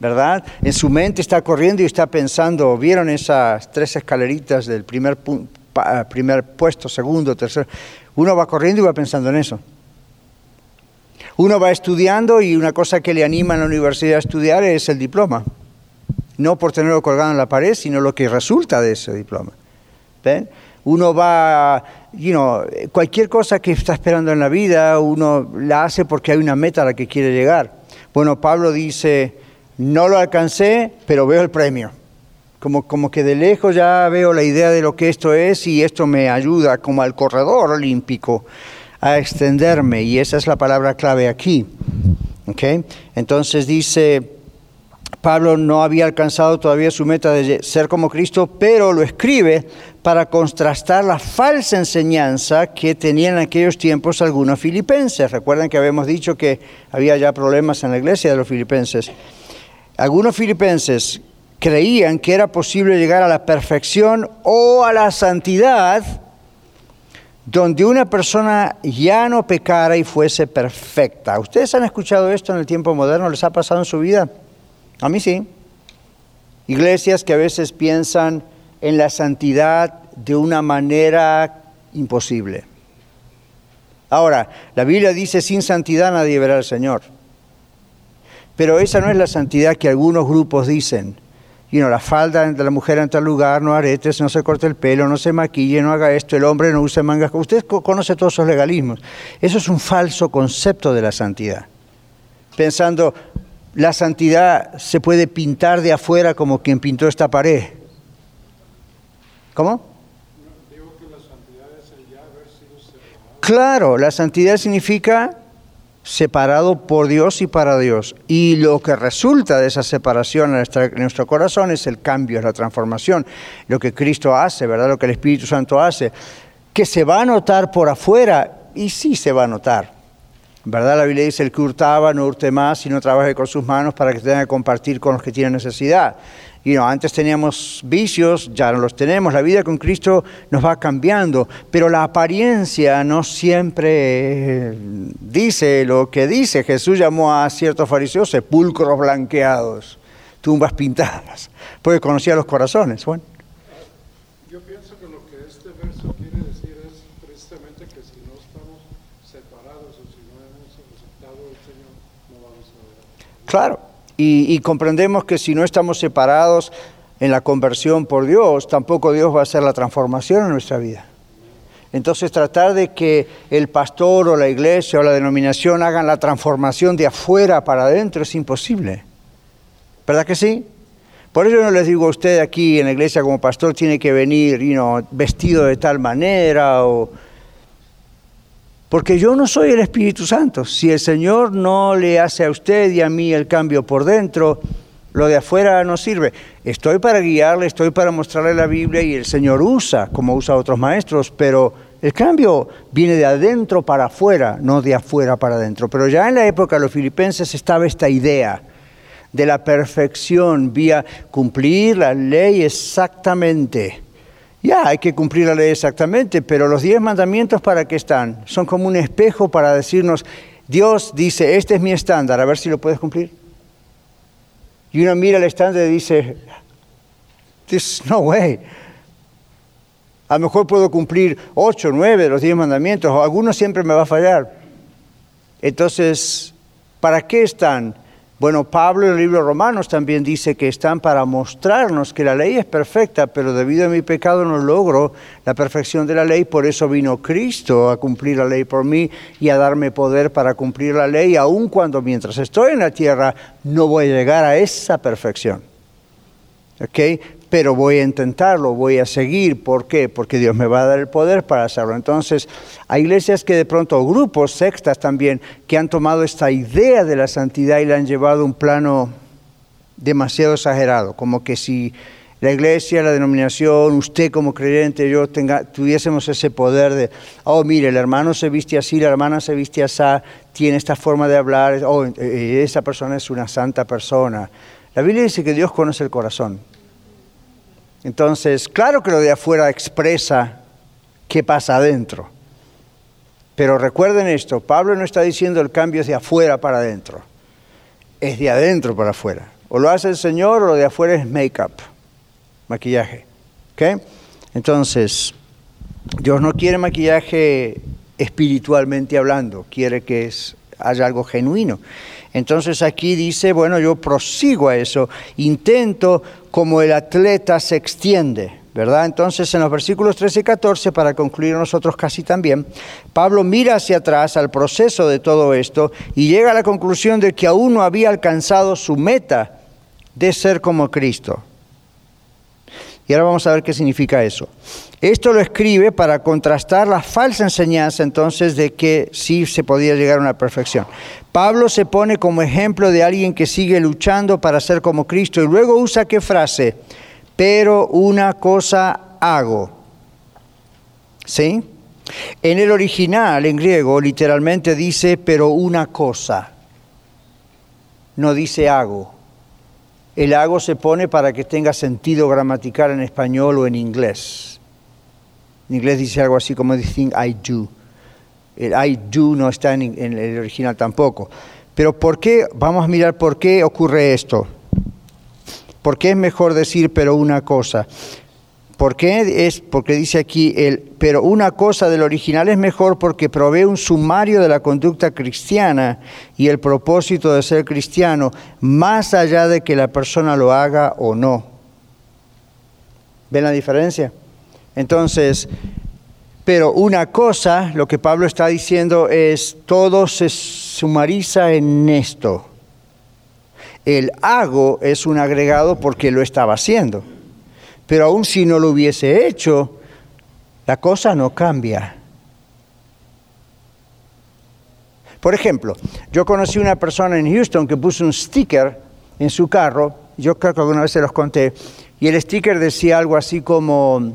¿verdad? En su mente está corriendo y está pensando, ¿vieron esas tres escaleritas del primer, primer puesto, segundo, tercero? Uno va corriendo y va pensando en eso. Uno va estudiando y una cosa que le anima en la universidad a estudiar es el diploma. No por tenerlo colgado en la pared, sino lo que resulta de ese diploma. ¿Ven? Uno va, you know, cualquier cosa que está esperando en la vida, uno la hace porque hay una meta a la que quiere llegar. Bueno, Pablo dice, no lo alcancé, pero veo el premio. Como, como que de lejos ya veo la idea de lo que esto es y esto me ayuda como al corredor olímpico a extenderme y esa es la palabra clave aquí. ¿Okay? Entonces dice, Pablo no había alcanzado todavía su meta de ser como Cristo, pero lo escribe para contrastar la falsa enseñanza que tenían en aquellos tiempos algunos filipenses. Recuerden que habíamos dicho que había ya problemas en la iglesia de los filipenses. Algunos filipenses creían que era posible llegar a la perfección o a la santidad donde una persona ya no pecara y fuese perfecta. ¿Ustedes han escuchado esto en el tiempo moderno? ¿Les ha pasado en su vida? A mí sí. Iglesias que a veces piensan en la santidad de una manera imposible. Ahora, la Biblia dice, sin santidad nadie verá al Señor. Pero esa no es la santidad que algunos grupos dicen y no, la falda de la mujer en tal lugar, no aretes, no se corte el pelo, no se maquille, no haga esto, el hombre no use mangas. Usted conoce todos esos legalismos. Eso es un falso concepto de la santidad. Pensando, la santidad se puede pintar de afuera como quien pintó esta pared. ¿Cómo? Claro, la santidad significa separado por Dios y para Dios. Y lo que resulta de esa separación en, nuestro corazón es el cambio, es la transformación, lo que Cristo hace, ¿verdad? Lo que el Espíritu Santo hace, que se va a notar por afuera, y sí se va a notar. ¿Verdad? La Biblia dice, el que hurtaba no hurte más, sino trabaje con sus manos para que tenga que compartir con los que tienen necesidad antes teníamos vicios, ya no los tenemos, la vida con Cristo nos va cambiando, pero la apariencia no siempre eh, dice lo que dice. Jesús llamó a ciertos fariseos sepulcros blanqueados, tumbas pintadas, porque conocía los corazones. Bueno. Yo pienso que lo que este verso quiere decir es precisamente que si no estamos separados o si no hemos aceptado al Señor, no vamos a ver. Claro. Y, comprendemos que si no estamos separados en la conversión por Dios, tampoco Dios va a hacer la transformación en nuestra vida. Entonces tratar de que el pastor o la iglesia o la denominación hagan la transformación de afuera para adentro es imposible. ¿Verdad que sí? Por eso no les digo a usted aquí en la iglesia como pastor tiene que venir vestido de tal manera o porque yo no soy el Espíritu Santo. Si el Señor no le hace a usted y a mí el cambio por dentro, lo de afuera no sirve. Estoy para guiarle, estoy para mostrarle la Biblia y el Señor usa, como usa otros maestros, pero el cambio viene de adentro para afuera, no de afuera para adentro. Pero ya en la época de los filipenses estaba esta idea de la perfección vía cumplir la ley exactamente ya, hay que cumplir la ley exactamente, pero los diez mandamientos para qué están? Son como un espejo para decirnos, Dios dice, este es mi estándar, a ver si lo puedes cumplir. Y uno mira el estándar y dice, this no way. A lo mejor puedo cumplir ocho, nueve de los diez mandamientos, o algunos siempre me va a fallar. Entonces, ¿para qué están? Bueno, Pablo en el libro Romanos también dice que están para mostrarnos que la ley es perfecta, pero debido a mi pecado no logro la perfección de la ley, por eso vino Cristo a cumplir la ley por mí y a darme poder para cumplir la ley, aun cuando mientras estoy en la tierra no voy a llegar a esa perfección. ¿Okay? Pero voy a intentarlo, voy a seguir. ¿Por qué? Porque Dios me va a dar el poder para hacerlo. Entonces, hay iglesias que de pronto, grupos, sectas también, que han tomado esta idea de la santidad y la han llevado a un plano demasiado exagerado, como que si la iglesia, la denominación, usted como creyente, yo tuviésemos ese poder de, oh, mire, el hermano se viste así, la hermana se viste así, tiene esta forma de hablar, oh, eh, esa persona es una santa persona. La Biblia dice que Dios conoce el corazón. Entonces, claro que lo de afuera expresa qué pasa adentro. Pero recuerden esto, Pablo no está diciendo el cambio es de afuera para adentro, es de adentro para afuera. O lo hace el Señor o lo de afuera es make-up maquillaje. ¿ok? Entonces, Dios no quiere maquillaje espiritualmente hablando, quiere que haya algo genuino. Entonces aquí dice, bueno, yo prosigo a eso, intento como el atleta se extiende, ¿verdad? Entonces en los versículos 13 y 14, para concluir nosotros casi también, Pablo mira hacia atrás al proceso de todo esto y llega a la conclusión de que aún no había alcanzado su meta de ser como Cristo. Y ahora vamos a ver qué significa eso. Esto lo escribe para contrastar la falsa enseñanza entonces de que sí se podía llegar a una perfección. Pablo se pone como ejemplo de alguien que sigue luchando para ser como Cristo y luego usa qué frase, pero una cosa hago. ¿Sí? En el original, en griego, literalmente dice, pero una cosa. No dice hago. El hago se pone para que tenga sentido gramatical en español o en inglés. En inglés dice algo así como I do. El I do no está en, en el original tampoco. Pero ¿por qué? Vamos a mirar por qué ocurre esto. ¿Por qué es mejor decir pero una cosa? ¿Por qué? Es porque dice aquí, el, pero una cosa del original es mejor porque provee un sumario de la conducta cristiana y el propósito de ser cristiano, más allá de que la persona lo haga o no. ¿Ven la diferencia? Entonces, pero una cosa, lo que Pablo está diciendo es, todo se sumariza en esto. El hago es un agregado porque lo estaba haciendo. Pero aun si no lo hubiese hecho, la cosa no cambia. Por ejemplo, yo conocí una persona en Houston que puso un sticker en su carro, yo creo que alguna vez se los conté, y el sticker decía algo así como,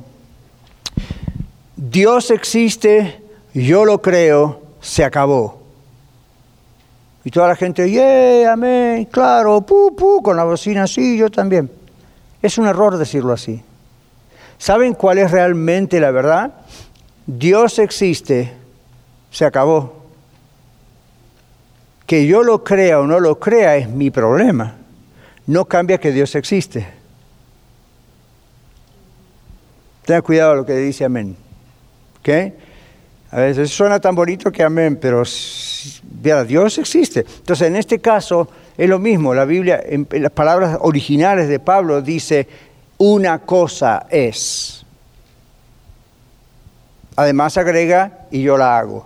Dios existe, yo lo creo, se acabó. Y toda la gente, yeah, amén, claro, pu, pu, con la bocina, sí, yo también. Es un error decirlo así. ¿Saben cuál es realmente la verdad? Dios existe, se acabó. Que yo lo crea o no lo crea es mi problema. No cambia que Dios existe. Tenga cuidado a lo que dice amén. ¿Ok? A veces suena tan bonito que amén, pero Dios existe. Entonces, en este caso, es lo mismo, la Biblia, en, las palabras originales de Pablo dice, una cosa es. Además agrega, y yo la hago.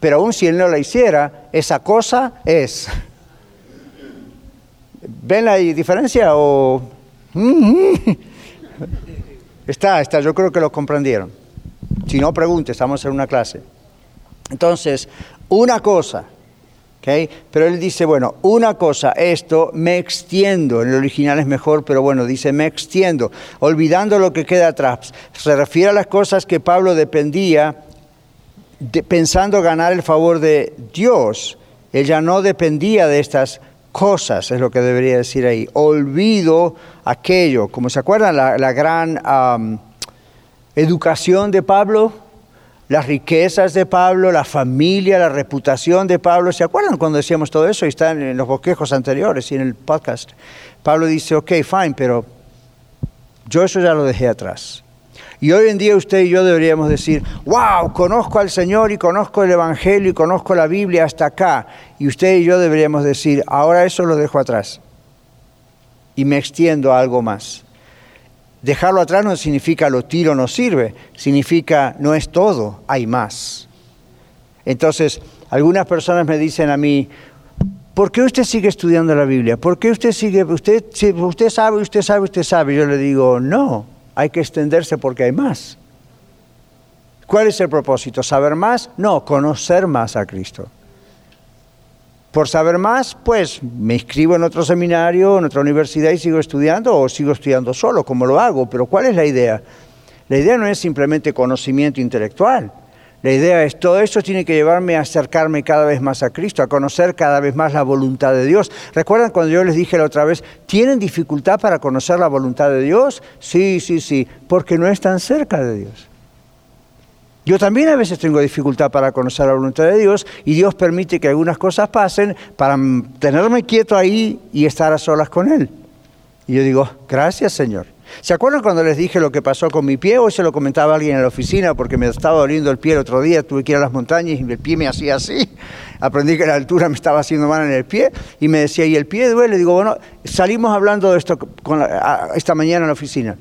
Pero aun si él no la hiciera, esa cosa es. ¿Ven la diferencia o...? Está, está, yo creo que lo comprendieron. Si no, pregunte, estamos en una clase. Entonces, una cosa pero él dice, bueno, una cosa, esto me extiendo, en el original es mejor, pero bueno, dice me extiendo, olvidando lo que queda atrás. Se refiere a las cosas que Pablo dependía, pensando ganar el favor de Dios. Ella no dependía de estas cosas, es lo que debería decir ahí. Olvido aquello, como se acuerdan, la, gran educación de Pablo, las riquezas de Pablo, la familia, la reputación de Pablo. ¿Se acuerdan cuando decíamos todo eso? Y está en los bosquejos anteriores y en el podcast. Pablo dice, ok, fine, pero yo eso ya lo dejé atrás. Y hoy en día usted y yo deberíamos decir, wow, conozco al Señor y conozco el Evangelio y conozco la Biblia hasta acá. Y usted y yo deberíamos decir, ahora eso lo dejo atrás. Y me extiendo a algo más. Dejarlo atrás no significa lo tiro, no sirve, significa no es todo, hay más. Entonces, algunas personas me dicen a mí, ¿por qué usted sigue estudiando la Biblia? ¿Por qué usted sigue, usted, usted sabe, usted sabe, usted sabe? Yo le digo, no, hay que extenderse porque hay más. ¿Cuál es el propósito? ¿Saber más? No, conocer más a Cristo. Por saber más, pues me inscribo en otro seminario, en otra universidad y sigo estudiando o sigo estudiando solo, como lo hago. Pero ¿cuál es la idea? La idea no es simplemente conocimiento intelectual. La idea es, todo eso tiene que llevarme a acercarme cada vez más a Cristo, a conocer cada vez más la voluntad de Dios. ¿Recuerdan cuando yo les dije la otra vez, ¿tienen dificultad para conocer la voluntad de Dios? Sí, sí, sí, porque no están cerca de Dios. Yo también a veces tengo dificultad para conocer la voluntad de Dios y Dios permite que algunas cosas pasen para tenerme quieto ahí y estar a solas con Él. Y yo digo, gracias Señor. ¿Se acuerdan cuando les dije lo que pasó con mi pie? Hoy se lo comentaba alguien en la oficina porque me estaba doliendo el pie el otro día, tuve que ir a las montañas y el pie me hacía así. Aprendí que la altura me estaba haciendo mal en el pie y me decía, ¿y el pie duele? Digo, bueno, salimos hablando de esto esta mañana en la oficina.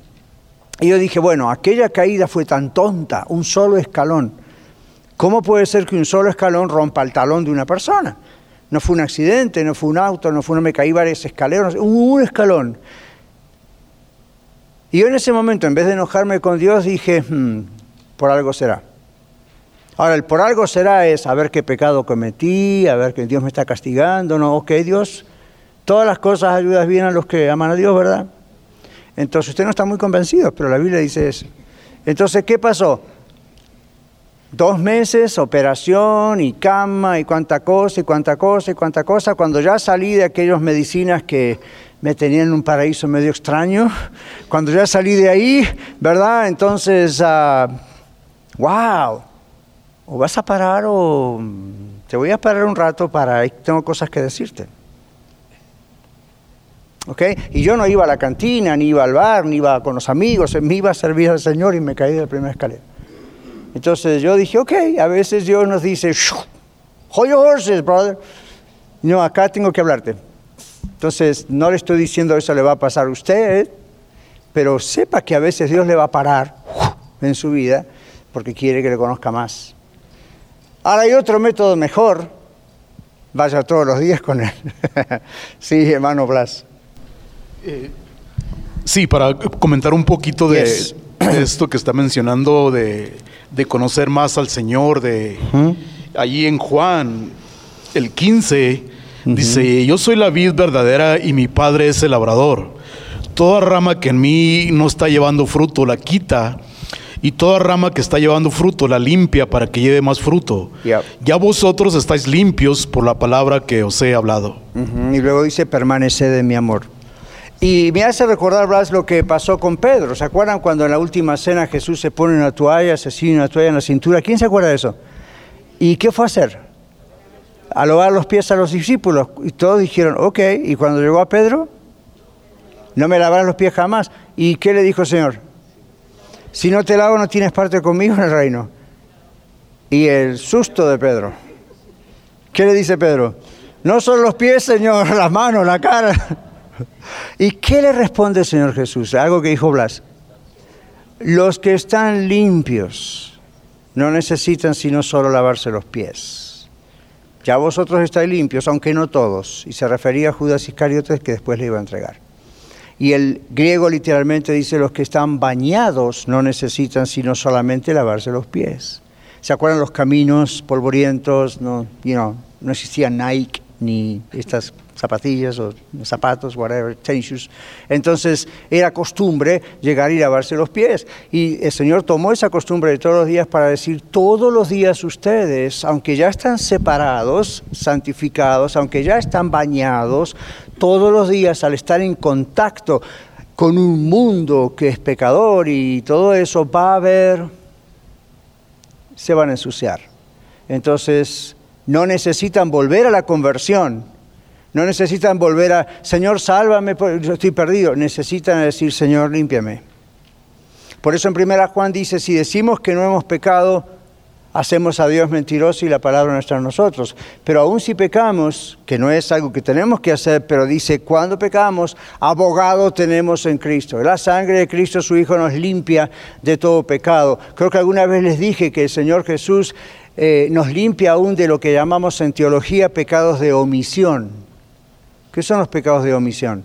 Y yo dije, bueno, aquella caída fue tan tonta, un solo escalón. ¿Cómo puede ser que un solo escalón rompa el talón de una persona? No fue un accidente, no fue un auto, no fue, no me caí varias escaleras, un escalón. Y yo en ese momento, en vez de enojarme con Dios, dije, hmm, por algo será. Ahora, el por algo será es a ver qué pecado cometí, a ver que Dios me está castigando, no, ok, Dios, todas las cosas ayudas bien a los que aman a Dios, ¿verdad? Entonces usted no está muy convencido, pero la Biblia dice eso. Entonces, ¿qué pasó? Dos meses, operación y cama y cuánta cosa y cuánta cosa y cuánta cosa. Cuando ya salí de aquellas medicinas que me tenían en un paraíso medio extraño, cuando ya salí de ahí, ¿verdad? Entonces, wow, o vas a parar o te voy a parar un rato para, tengo cosas que decirte. Y yo no iba a la cantina, ni iba al bar, ni iba con los amigos, me iba a servir al Señor y me caí de la primera escalera. Entonces yo dije, ok, a veces Dios nos dice, hold your horses, brother. No, acá tengo que hablarte. Entonces no le estoy diciendo eso le va a pasar a usted, pero sepa que a veces Dios le va a parar en su vida porque quiere que le conozca más. Ahora hay otro método mejor, vaya todos los días con él. sí, hermano Blas. Eh, sí, para comentar un poquito de, esto que está mencionando, de, conocer más al Señor, de allí en Juan, el 15, dice, yo soy la vid verdadera y mi padre es el labrador. Toda rama que en mí no está llevando fruto, la quita y toda rama que está llevando fruto la limpia para que lleve más fruto. Ya vosotros estáis limpios por la palabra que os he hablado. Y luego dice, permanece de mi amor. Y me hace recordar, Blas, lo que pasó con Pedro. ¿Se acuerdan cuando en la última cena Jesús se pone una toalla, se sigue una toalla en la cintura? ¿Quién se acuerda de eso? ¿Y qué fue a hacer? A lavar los pies a los discípulos. Y todos dijeron, ok. ¿Y cuando llegó a Pedro? No me lavarás los pies jamás. ¿Y qué le dijo el Señor? Si no te lavo, no tienes parte conmigo en el reino. Y el susto de Pedro. ¿Qué le dice Pedro? No son los pies, Señor, las manos, la cara. ¿Y qué le responde el Señor Jesús? Algo que dijo Blas. Los que están limpios no necesitan sino solo lavarse los pies. Ya vosotros estáis limpios, aunque no todos. Y se refería a Judas Iscariotes que después le iba a entregar. Y el griego literalmente dice, los que están bañados no necesitan sino solamente lavarse los pies. ¿Se acuerdan los caminos polvorientos? No, no existía Nike ni estas zapatillas o zapatos, whatever, tennis. Entonces era costumbre llegar y lavarse los pies. Y el Señor tomó esa costumbre de todos los días para decir, todos los días ustedes, aunque ya están separados, santificados, aunque ya están bañados, todos los días al estar en contacto con un mundo que es pecador y todo eso va a haber, se van a ensuciar. Entonces, no necesitan volver a la conversión, no necesitan volver a, Señor, sálvame, yo estoy perdido. Necesitan decir, Señor, límpiame. Por eso en primera Juan dice, si decimos que no hemos pecado, hacemos a Dios mentiroso y la palabra no está en nosotros. Pero aún si pecamos, que no es algo que tenemos que hacer, pero dice, cuando pecamos, abogado tenemos en Cristo. La sangre de Cristo, su Hijo, nos limpia de todo pecado. Creo que alguna vez les dije que el Señor Jesús eh, nos limpia aún de lo que llamamos en teología pecados de omisión. ¿Qué son los pecados de omisión?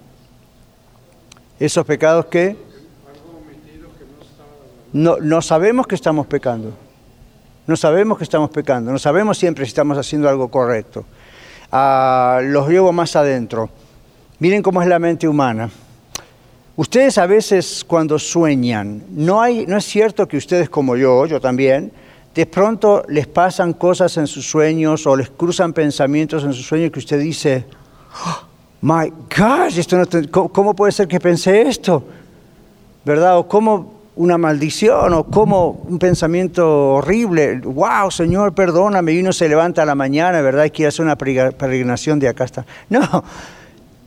Esos pecados que no, no sabemos que estamos pecando. No sabemos que estamos pecando. No sabemos siempre si estamos haciendo algo correcto. Ah, los llevo más adentro. Miren cómo es la mente humana. Ustedes a veces cuando sueñan, no, hay, no es cierto que ustedes como yo, yo también, de pronto les pasan cosas en sus sueños o les cruzan pensamientos en sus sueños que usted dice, oh, my gosh, esto no ¿cómo, puede ser que pensé esto? ¿Verdad? O cómo una maldición o como un pensamiento horrible. Wow, Señor, perdóname. Y uno se levanta a la mañana, ¿verdad? Y quiere hacer una peregrinación de acá hasta. No,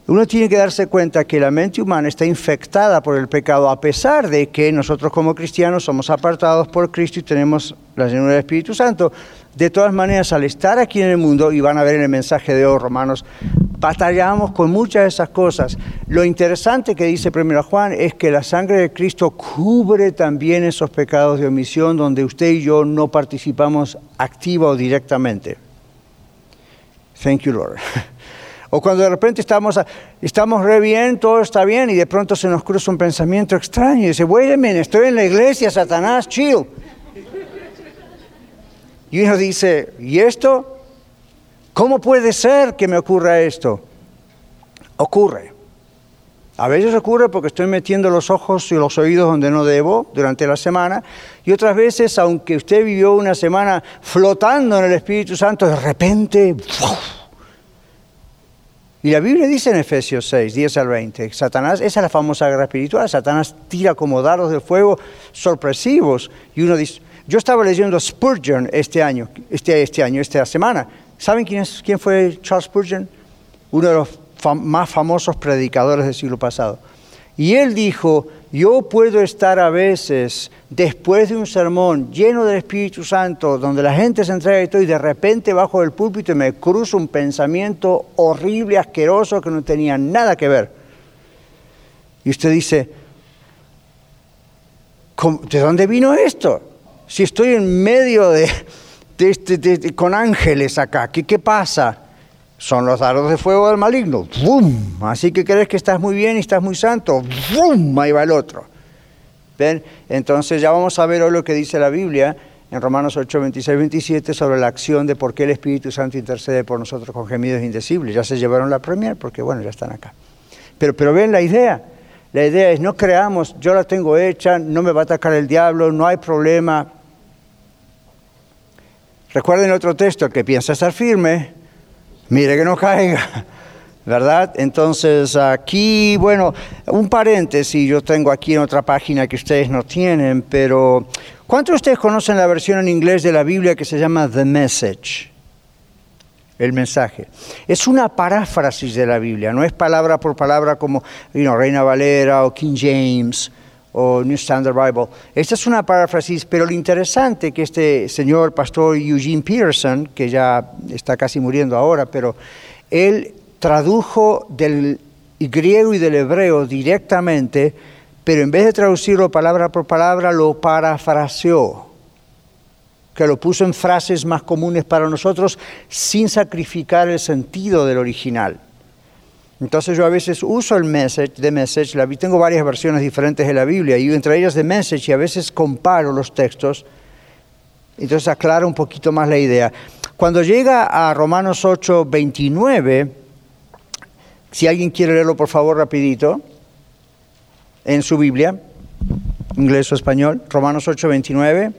uno tiene que darse cuenta que la mente humana está infectada por el pecado, a pesar de que nosotros como cristianos somos apartados por Cristo y tenemos la llenura del Espíritu Santo. De todas maneras, al estar aquí en el mundo, y van a ver en el mensaje de hoy, Romanos, batallamos con muchas de esas cosas. Lo interesante que dice primero Juan es que la sangre de Cristo cubre también esos pecados de omisión donde usted y yo no participamos activa o directamente. Thank you, Lord. O cuando de repente estamos, estamos re bien, todo está bien, y de pronto se nos cruza un pensamiento extraño y dice, wait a estoy en la iglesia, Satanás, chill. Y uno dice, ¿y esto? ¿Cómo puede ser que me ocurra esto? Ocurre. A veces ocurre porque estoy metiendo los ojos y los oídos donde no debo durante la semana. Y otras veces, aunque usted vivió una semana flotando en el Espíritu Santo, de repente... Y la Biblia dice en Efesios 6, 10 al 20, Satanás, esa es la famosa guerra espiritual, Satanás tira como dardos de fuego sorpresivos. Y uno dice, yo estaba leyendo Spurgeon este año, este, este año, esta semana. ¿Saben quién, fue Charles Spurgeon? Uno de los más famosos predicadores del siglo pasado. Y él dijo, yo puedo estar a veces después de un sermón lleno del Espíritu Santo, donde la gente se entrega y todo, y de repente bajo del púlpito y me cruza un pensamiento horrible, asqueroso, que no tenía nada que ver. Y usted dice, ¿de dónde vino esto? Si estoy en medio de, este, con ángeles acá, ¿qué, qué pasa? son los daros de fuego del maligno. ¡Bum! Así que crees que estás muy bien y estás muy santo. ¡Bum! Ahí va el otro. ¿Ven? Entonces ya vamos a ver hoy lo que dice la Biblia en Romanos 8, 26, 27 sobre la acción de por qué el Espíritu Santo intercede por nosotros con gemidos indecibles. Ya se llevaron la premier porque bueno, ya están acá. Pero, pero ven la idea. La idea es no creamos, yo la tengo hecha, no me va a atacar el diablo, no hay problema. Recuerden otro texto, que piensa estar firme, mire que no caiga, ¿verdad? Entonces aquí, bueno, un paréntesis yo tengo aquí en otra página que ustedes no tienen, pero ¿cuántos de ustedes conocen la versión en inglés de la Biblia que se llama The Message? El mensaje. Es una paráfrasis de la Biblia, no es palabra por palabra como Reina Valera o King James o New Standard Bible. Esta es una paráfrasis, pero lo interesante que este señor pastor Eugene Peterson, que ya está casi muriendo ahora, pero él tradujo del griego y del hebreo directamente, pero en vez de traducirlo palabra por palabra, lo parafraseó, que lo puso en frases más comunes para nosotros sin sacrificar el sentido del original. Entonces yo a veces uso el message, de message, la, tengo varias versiones diferentes de la Biblia y entre ellas de message y a veces comparo los textos, entonces aclaro un poquito más la idea. Cuando llega a Romanos 8, 29, si alguien quiere leerlo por favor rapidito, en su Biblia, inglés o español, Romanos 8, 29.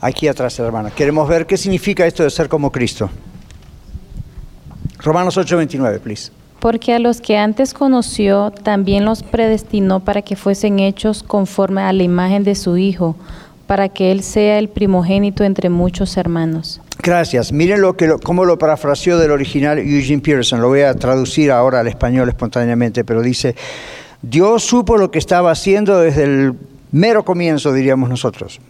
Aquí atrás, hermana. Queremos ver qué significa esto de ser como Cristo. Romanos 8:29, please. Porque a los que antes conoció, también los predestinó para que fuesen hechos conforme a la imagen de su Hijo, para que Él sea el primogénito entre muchos hermanos. Gracias. Miren lo que, cómo lo parafraseó del original Eugene Pearson. Lo voy a traducir ahora al español espontáneamente, pero dice, Dios supo lo que estaba haciendo desde el mero comienzo, diríamos nosotros.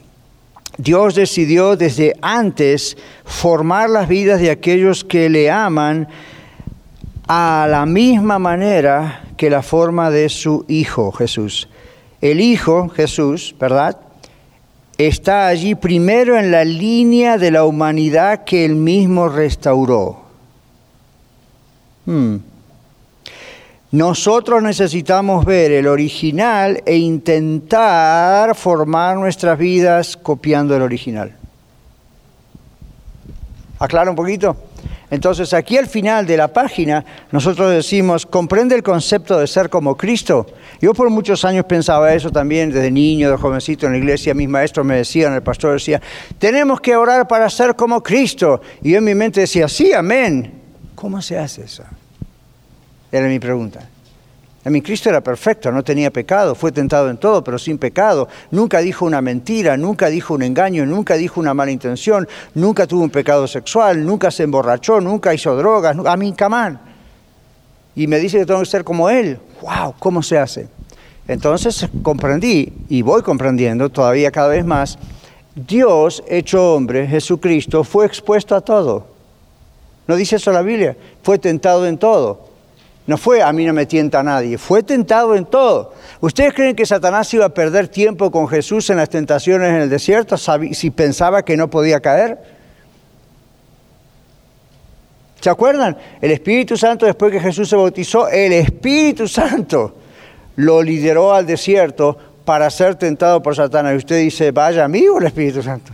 Dios decidió desde antes formar las vidas de aquellos que le aman a la misma manera que la forma de su Hijo Jesús. El Hijo Jesús, ¿verdad? Está allí primero en la línea de la humanidad que él mismo restauró. Hmm. Nosotros necesitamos ver el original e intentar formar nuestras vidas copiando el original. ¿Aclara un poquito? Entonces aquí al final de la página nosotros decimos, comprende el concepto de ser como Cristo. Yo por muchos años pensaba eso también, desde niño, de jovencito en la iglesia, mis maestros me decían, el pastor decía, tenemos que orar para ser como Cristo. Y yo en mi mente decía, sí, amén. ¿Cómo se hace eso? Era mi pregunta. A mí Cristo era perfecto, no tenía pecado, fue tentado en todo, pero sin pecado. Nunca dijo una mentira, nunca dijo un engaño, nunca dijo una mala intención, nunca tuvo un pecado sexual, nunca se emborrachó, nunca hizo drogas. A mí, camán. Y me dice que tengo que ser como Él. ¡Wow! ¿Cómo se hace? Entonces comprendí, y voy comprendiendo todavía cada vez más, Dios hecho hombre, Jesucristo, fue expuesto a todo. No dice eso la Biblia, fue tentado en todo. No fue a mí no me tienta nadie, fue tentado en todo. ¿Ustedes creen que Satanás iba a perder tiempo con Jesús en las tentaciones en el desierto si pensaba que no podía caer? ¿Se acuerdan? El Espíritu Santo, después que Jesús se bautizó, el Espíritu Santo lo lideró al desierto para ser tentado por Satanás. Y usted dice, vaya amigo el Espíritu Santo.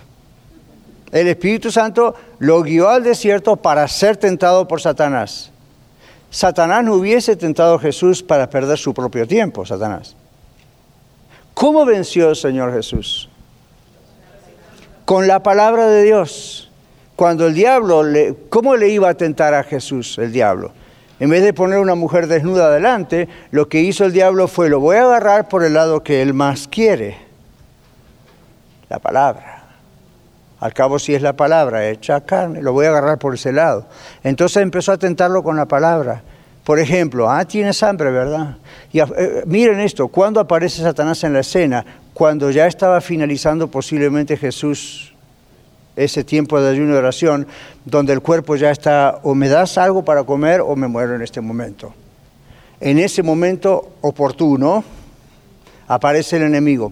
El Espíritu Santo lo guió al desierto para ser tentado por Satanás. Satanás no hubiese tentado a Jesús para perder su propio tiempo, Satanás. ¿Cómo venció el Señor Jesús? Con la palabra de Dios. Cuando el diablo, le, ¿cómo le iba a tentar a Jesús el diablo? En vez de poner una mujer desnuda adelante, lo que hizo el diablo fue, lo voy a agarrar por el lado que él más quiere, la palabra. Al cabo, si es la palabra hecha carne, lo voy a agarrar por ese lado. Entonces empezó a tentarlo con la palabra. Por ejemplo, ah, tienes hambre, ¿verdad? Y eh, miren esto, ¿cuándo aparece Satanás en la escena? Cuando ya estaba finalizando posiblemente Jesús ese tiempo de ayuno y oración, donde el cuerpo ya está, o me das algo para comer o me muero en este momento. En ese momento oportuno aparece el enemigo.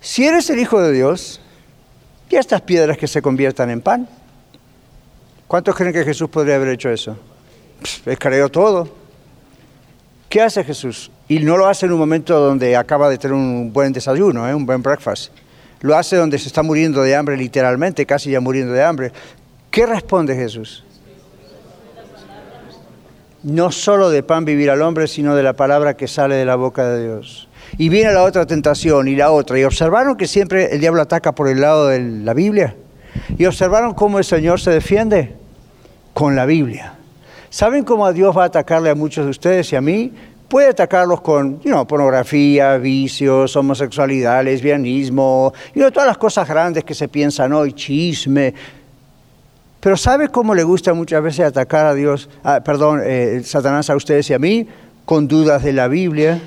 Si eres el Hijo de Dios, ¿Y estas piedras que se conviertan en pan? ¿Cuántos creen que Jesús podría haber hecho eso? Pues, todo. ¿Qué hace Jesús? Y no lo hace en un momento donde acaba de tener un buen desayuno, ¿eh? un buen breakfast. Lo hace donde se está muriendo de hambre literalmente, casi ya muriendo de hambre. ¿Qué responde Jesús? No solo de pan vivir al hombre, sino de la palabra que sale de la boca de Dios. Y viene la otra tentación y la otra. Y observaron que siempre el diablo ataca por el lado de la Biblia. Y observaron cómo el Señor se defiende con la Biblia. ¿Saben cómo Dios va a atacarle a muchos de ustedes y a mí? Puede atacarlos con pornografía, vicios, homosexualidad, lesbianismo, y todas las cosas grandes que se piensan hoy, chisme. Pero ¿sabe cómo le gusta muchas veces atacar a Dios, ah, perdón, eh, Satanás a ustedes y a mí? Con dudas de la Biblia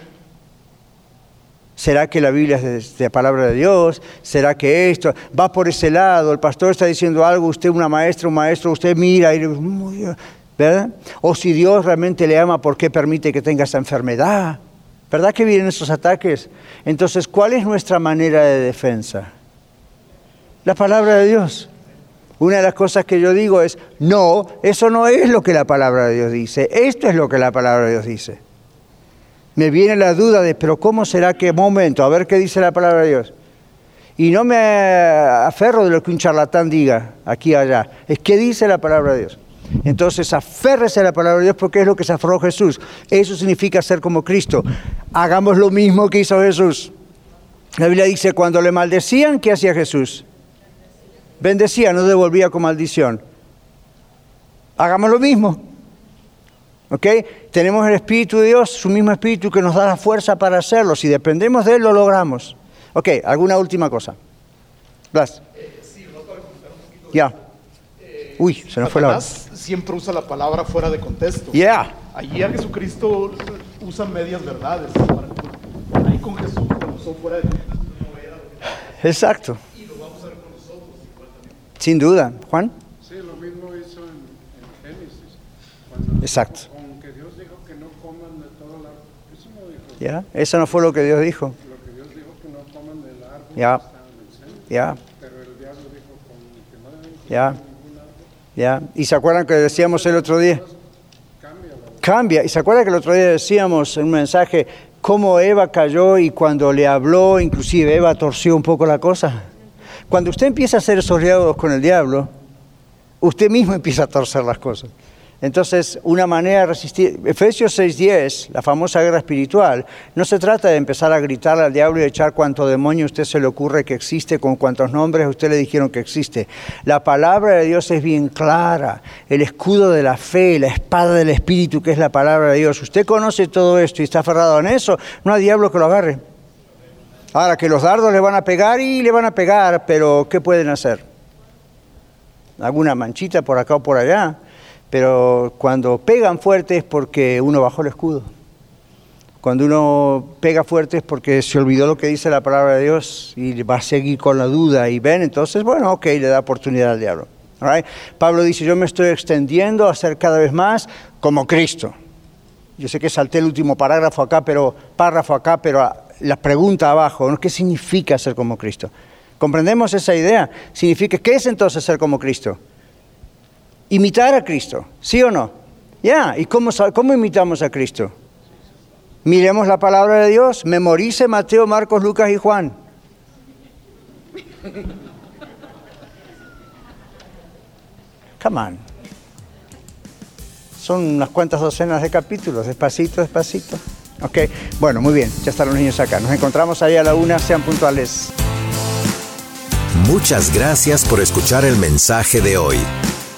¿Será que la Biblia es de, palabra de Dios? ¿Será que esto va por ese lado? El pastor está diciendo algo, usted una maestra, un maestro, usted mira y ¿verdad? O si Dios realmente le ama, ¿por qué permite que tenga esa enfermedad? ¿Verdad que vienen esos ataques? Entonces, ¿cuál es nuestra manera de defensa? La palabra de Dios. Una de las cosas que yo digo es, no, eso no es lo que la palabra de Dios dice, esto es lo que la palabra de Dios dice me viene la duda de, pero ¿cómo será que momento? A ver qué dice la palabra de Dios. Y no me aferro de lo que un charlatán diga aquí allá. Es que dice la palabra de Dios. Entonces aférrese a la palabra de Dios porque es lo que se aferró Jesús. Eso significa ser como Cristo. Hagamos lo mismo que hizo Jesús. La Biblia dice, cuando le maldecían, ¿qué hacía Jesús? Bendecía, no devolvía con maldición. Hagamos lo mismo. ¿Ok? Tenemos el Espíritu de Dios, su mismo Espíritu que nos da la fuerza para hacerlo. Si dependemos de Él, lo logramos. Ok, ¿alguna última cosa? Blas. Ya. Uy, se nos fue la siempre usa la palabra fuera de contexto. Ya. Allí a Jesucristo usa medias verdades. Ahí con Jesús cuando usó fuera de contexto no era Exacto. Y lo vamos a ver con nosotros Sin duda. Juan. Sí, lo mismo hizo en, en Génesis. Exacto. ¿Ya? Eso no fue lo que Dios dijo. Lo que Dios dijo que no coman del árbol ya. Ya. Pero el diablo dijo que no deben ya. Ya. ¿Y se acuerdan que decíamos el otro día? Cambia. ¿Y se acuerdan que el otro día decíamos en un mensaje cómo Eva cayó y cuando le habló, inclusive Eva torció un poco la cosa? Cuando usted empieza a hacer esos diálogos con el diablo, usted mismo empieza a torcer las cosas. Entonces, una manera de resistir, Efesios 6:10, la famosa guerra espiritual, no se trata de empezar a gritar al diablo y echar cuanto demonio a usted se le ocurre que existe, con cuantos nombres a usted le dijeron que existe. La palabra de Dios es bien clara, el escudo de la fe, la espada del espíritu que es la palabra de Dios. Usted conoce todo esto y está aferrado en eso, no hay diablo que lo agarre. Ahora que los dardos le van a pegar y le van a pegar, pero ¿qué pueden hacer? Alguna manchita por acá o por allá pero cuando pegan fuerte es porque uno bajó el escudo. Cuando uno pega fuerte es porque se olvidó lo que dice la palabra de Dios y va a seguir con la duda y ven, entonces, bueno, ok, le da oportunidad al diablo. Pablo dice, yo me estoy extendiendo a ser cada vez más como Cristo. Yo sé que salté el último parágrafo acá, pero párrafo acá, pero la pregunta abajo, ¿qué significa ser como Cristo? ¿Comprendemos esa idea? Significa, ¿qué es entonces ser como Cristo? Imitar a Cristo, ¿sí o no? Ya, ¿y cómo, cómo imitamos a Cristo? Miremos la palabra de Dios, memorice Mateo, Marcos, Lucas y Juan. Come on. Son unas cuantas docenas de capítulos, despacito, despacito. Ok, bueno, muy bien, ya están los niños acá. Nos encontramos ahí a la una, sean puntuales. Muchas gracias por escuchar el mensaje de hoy.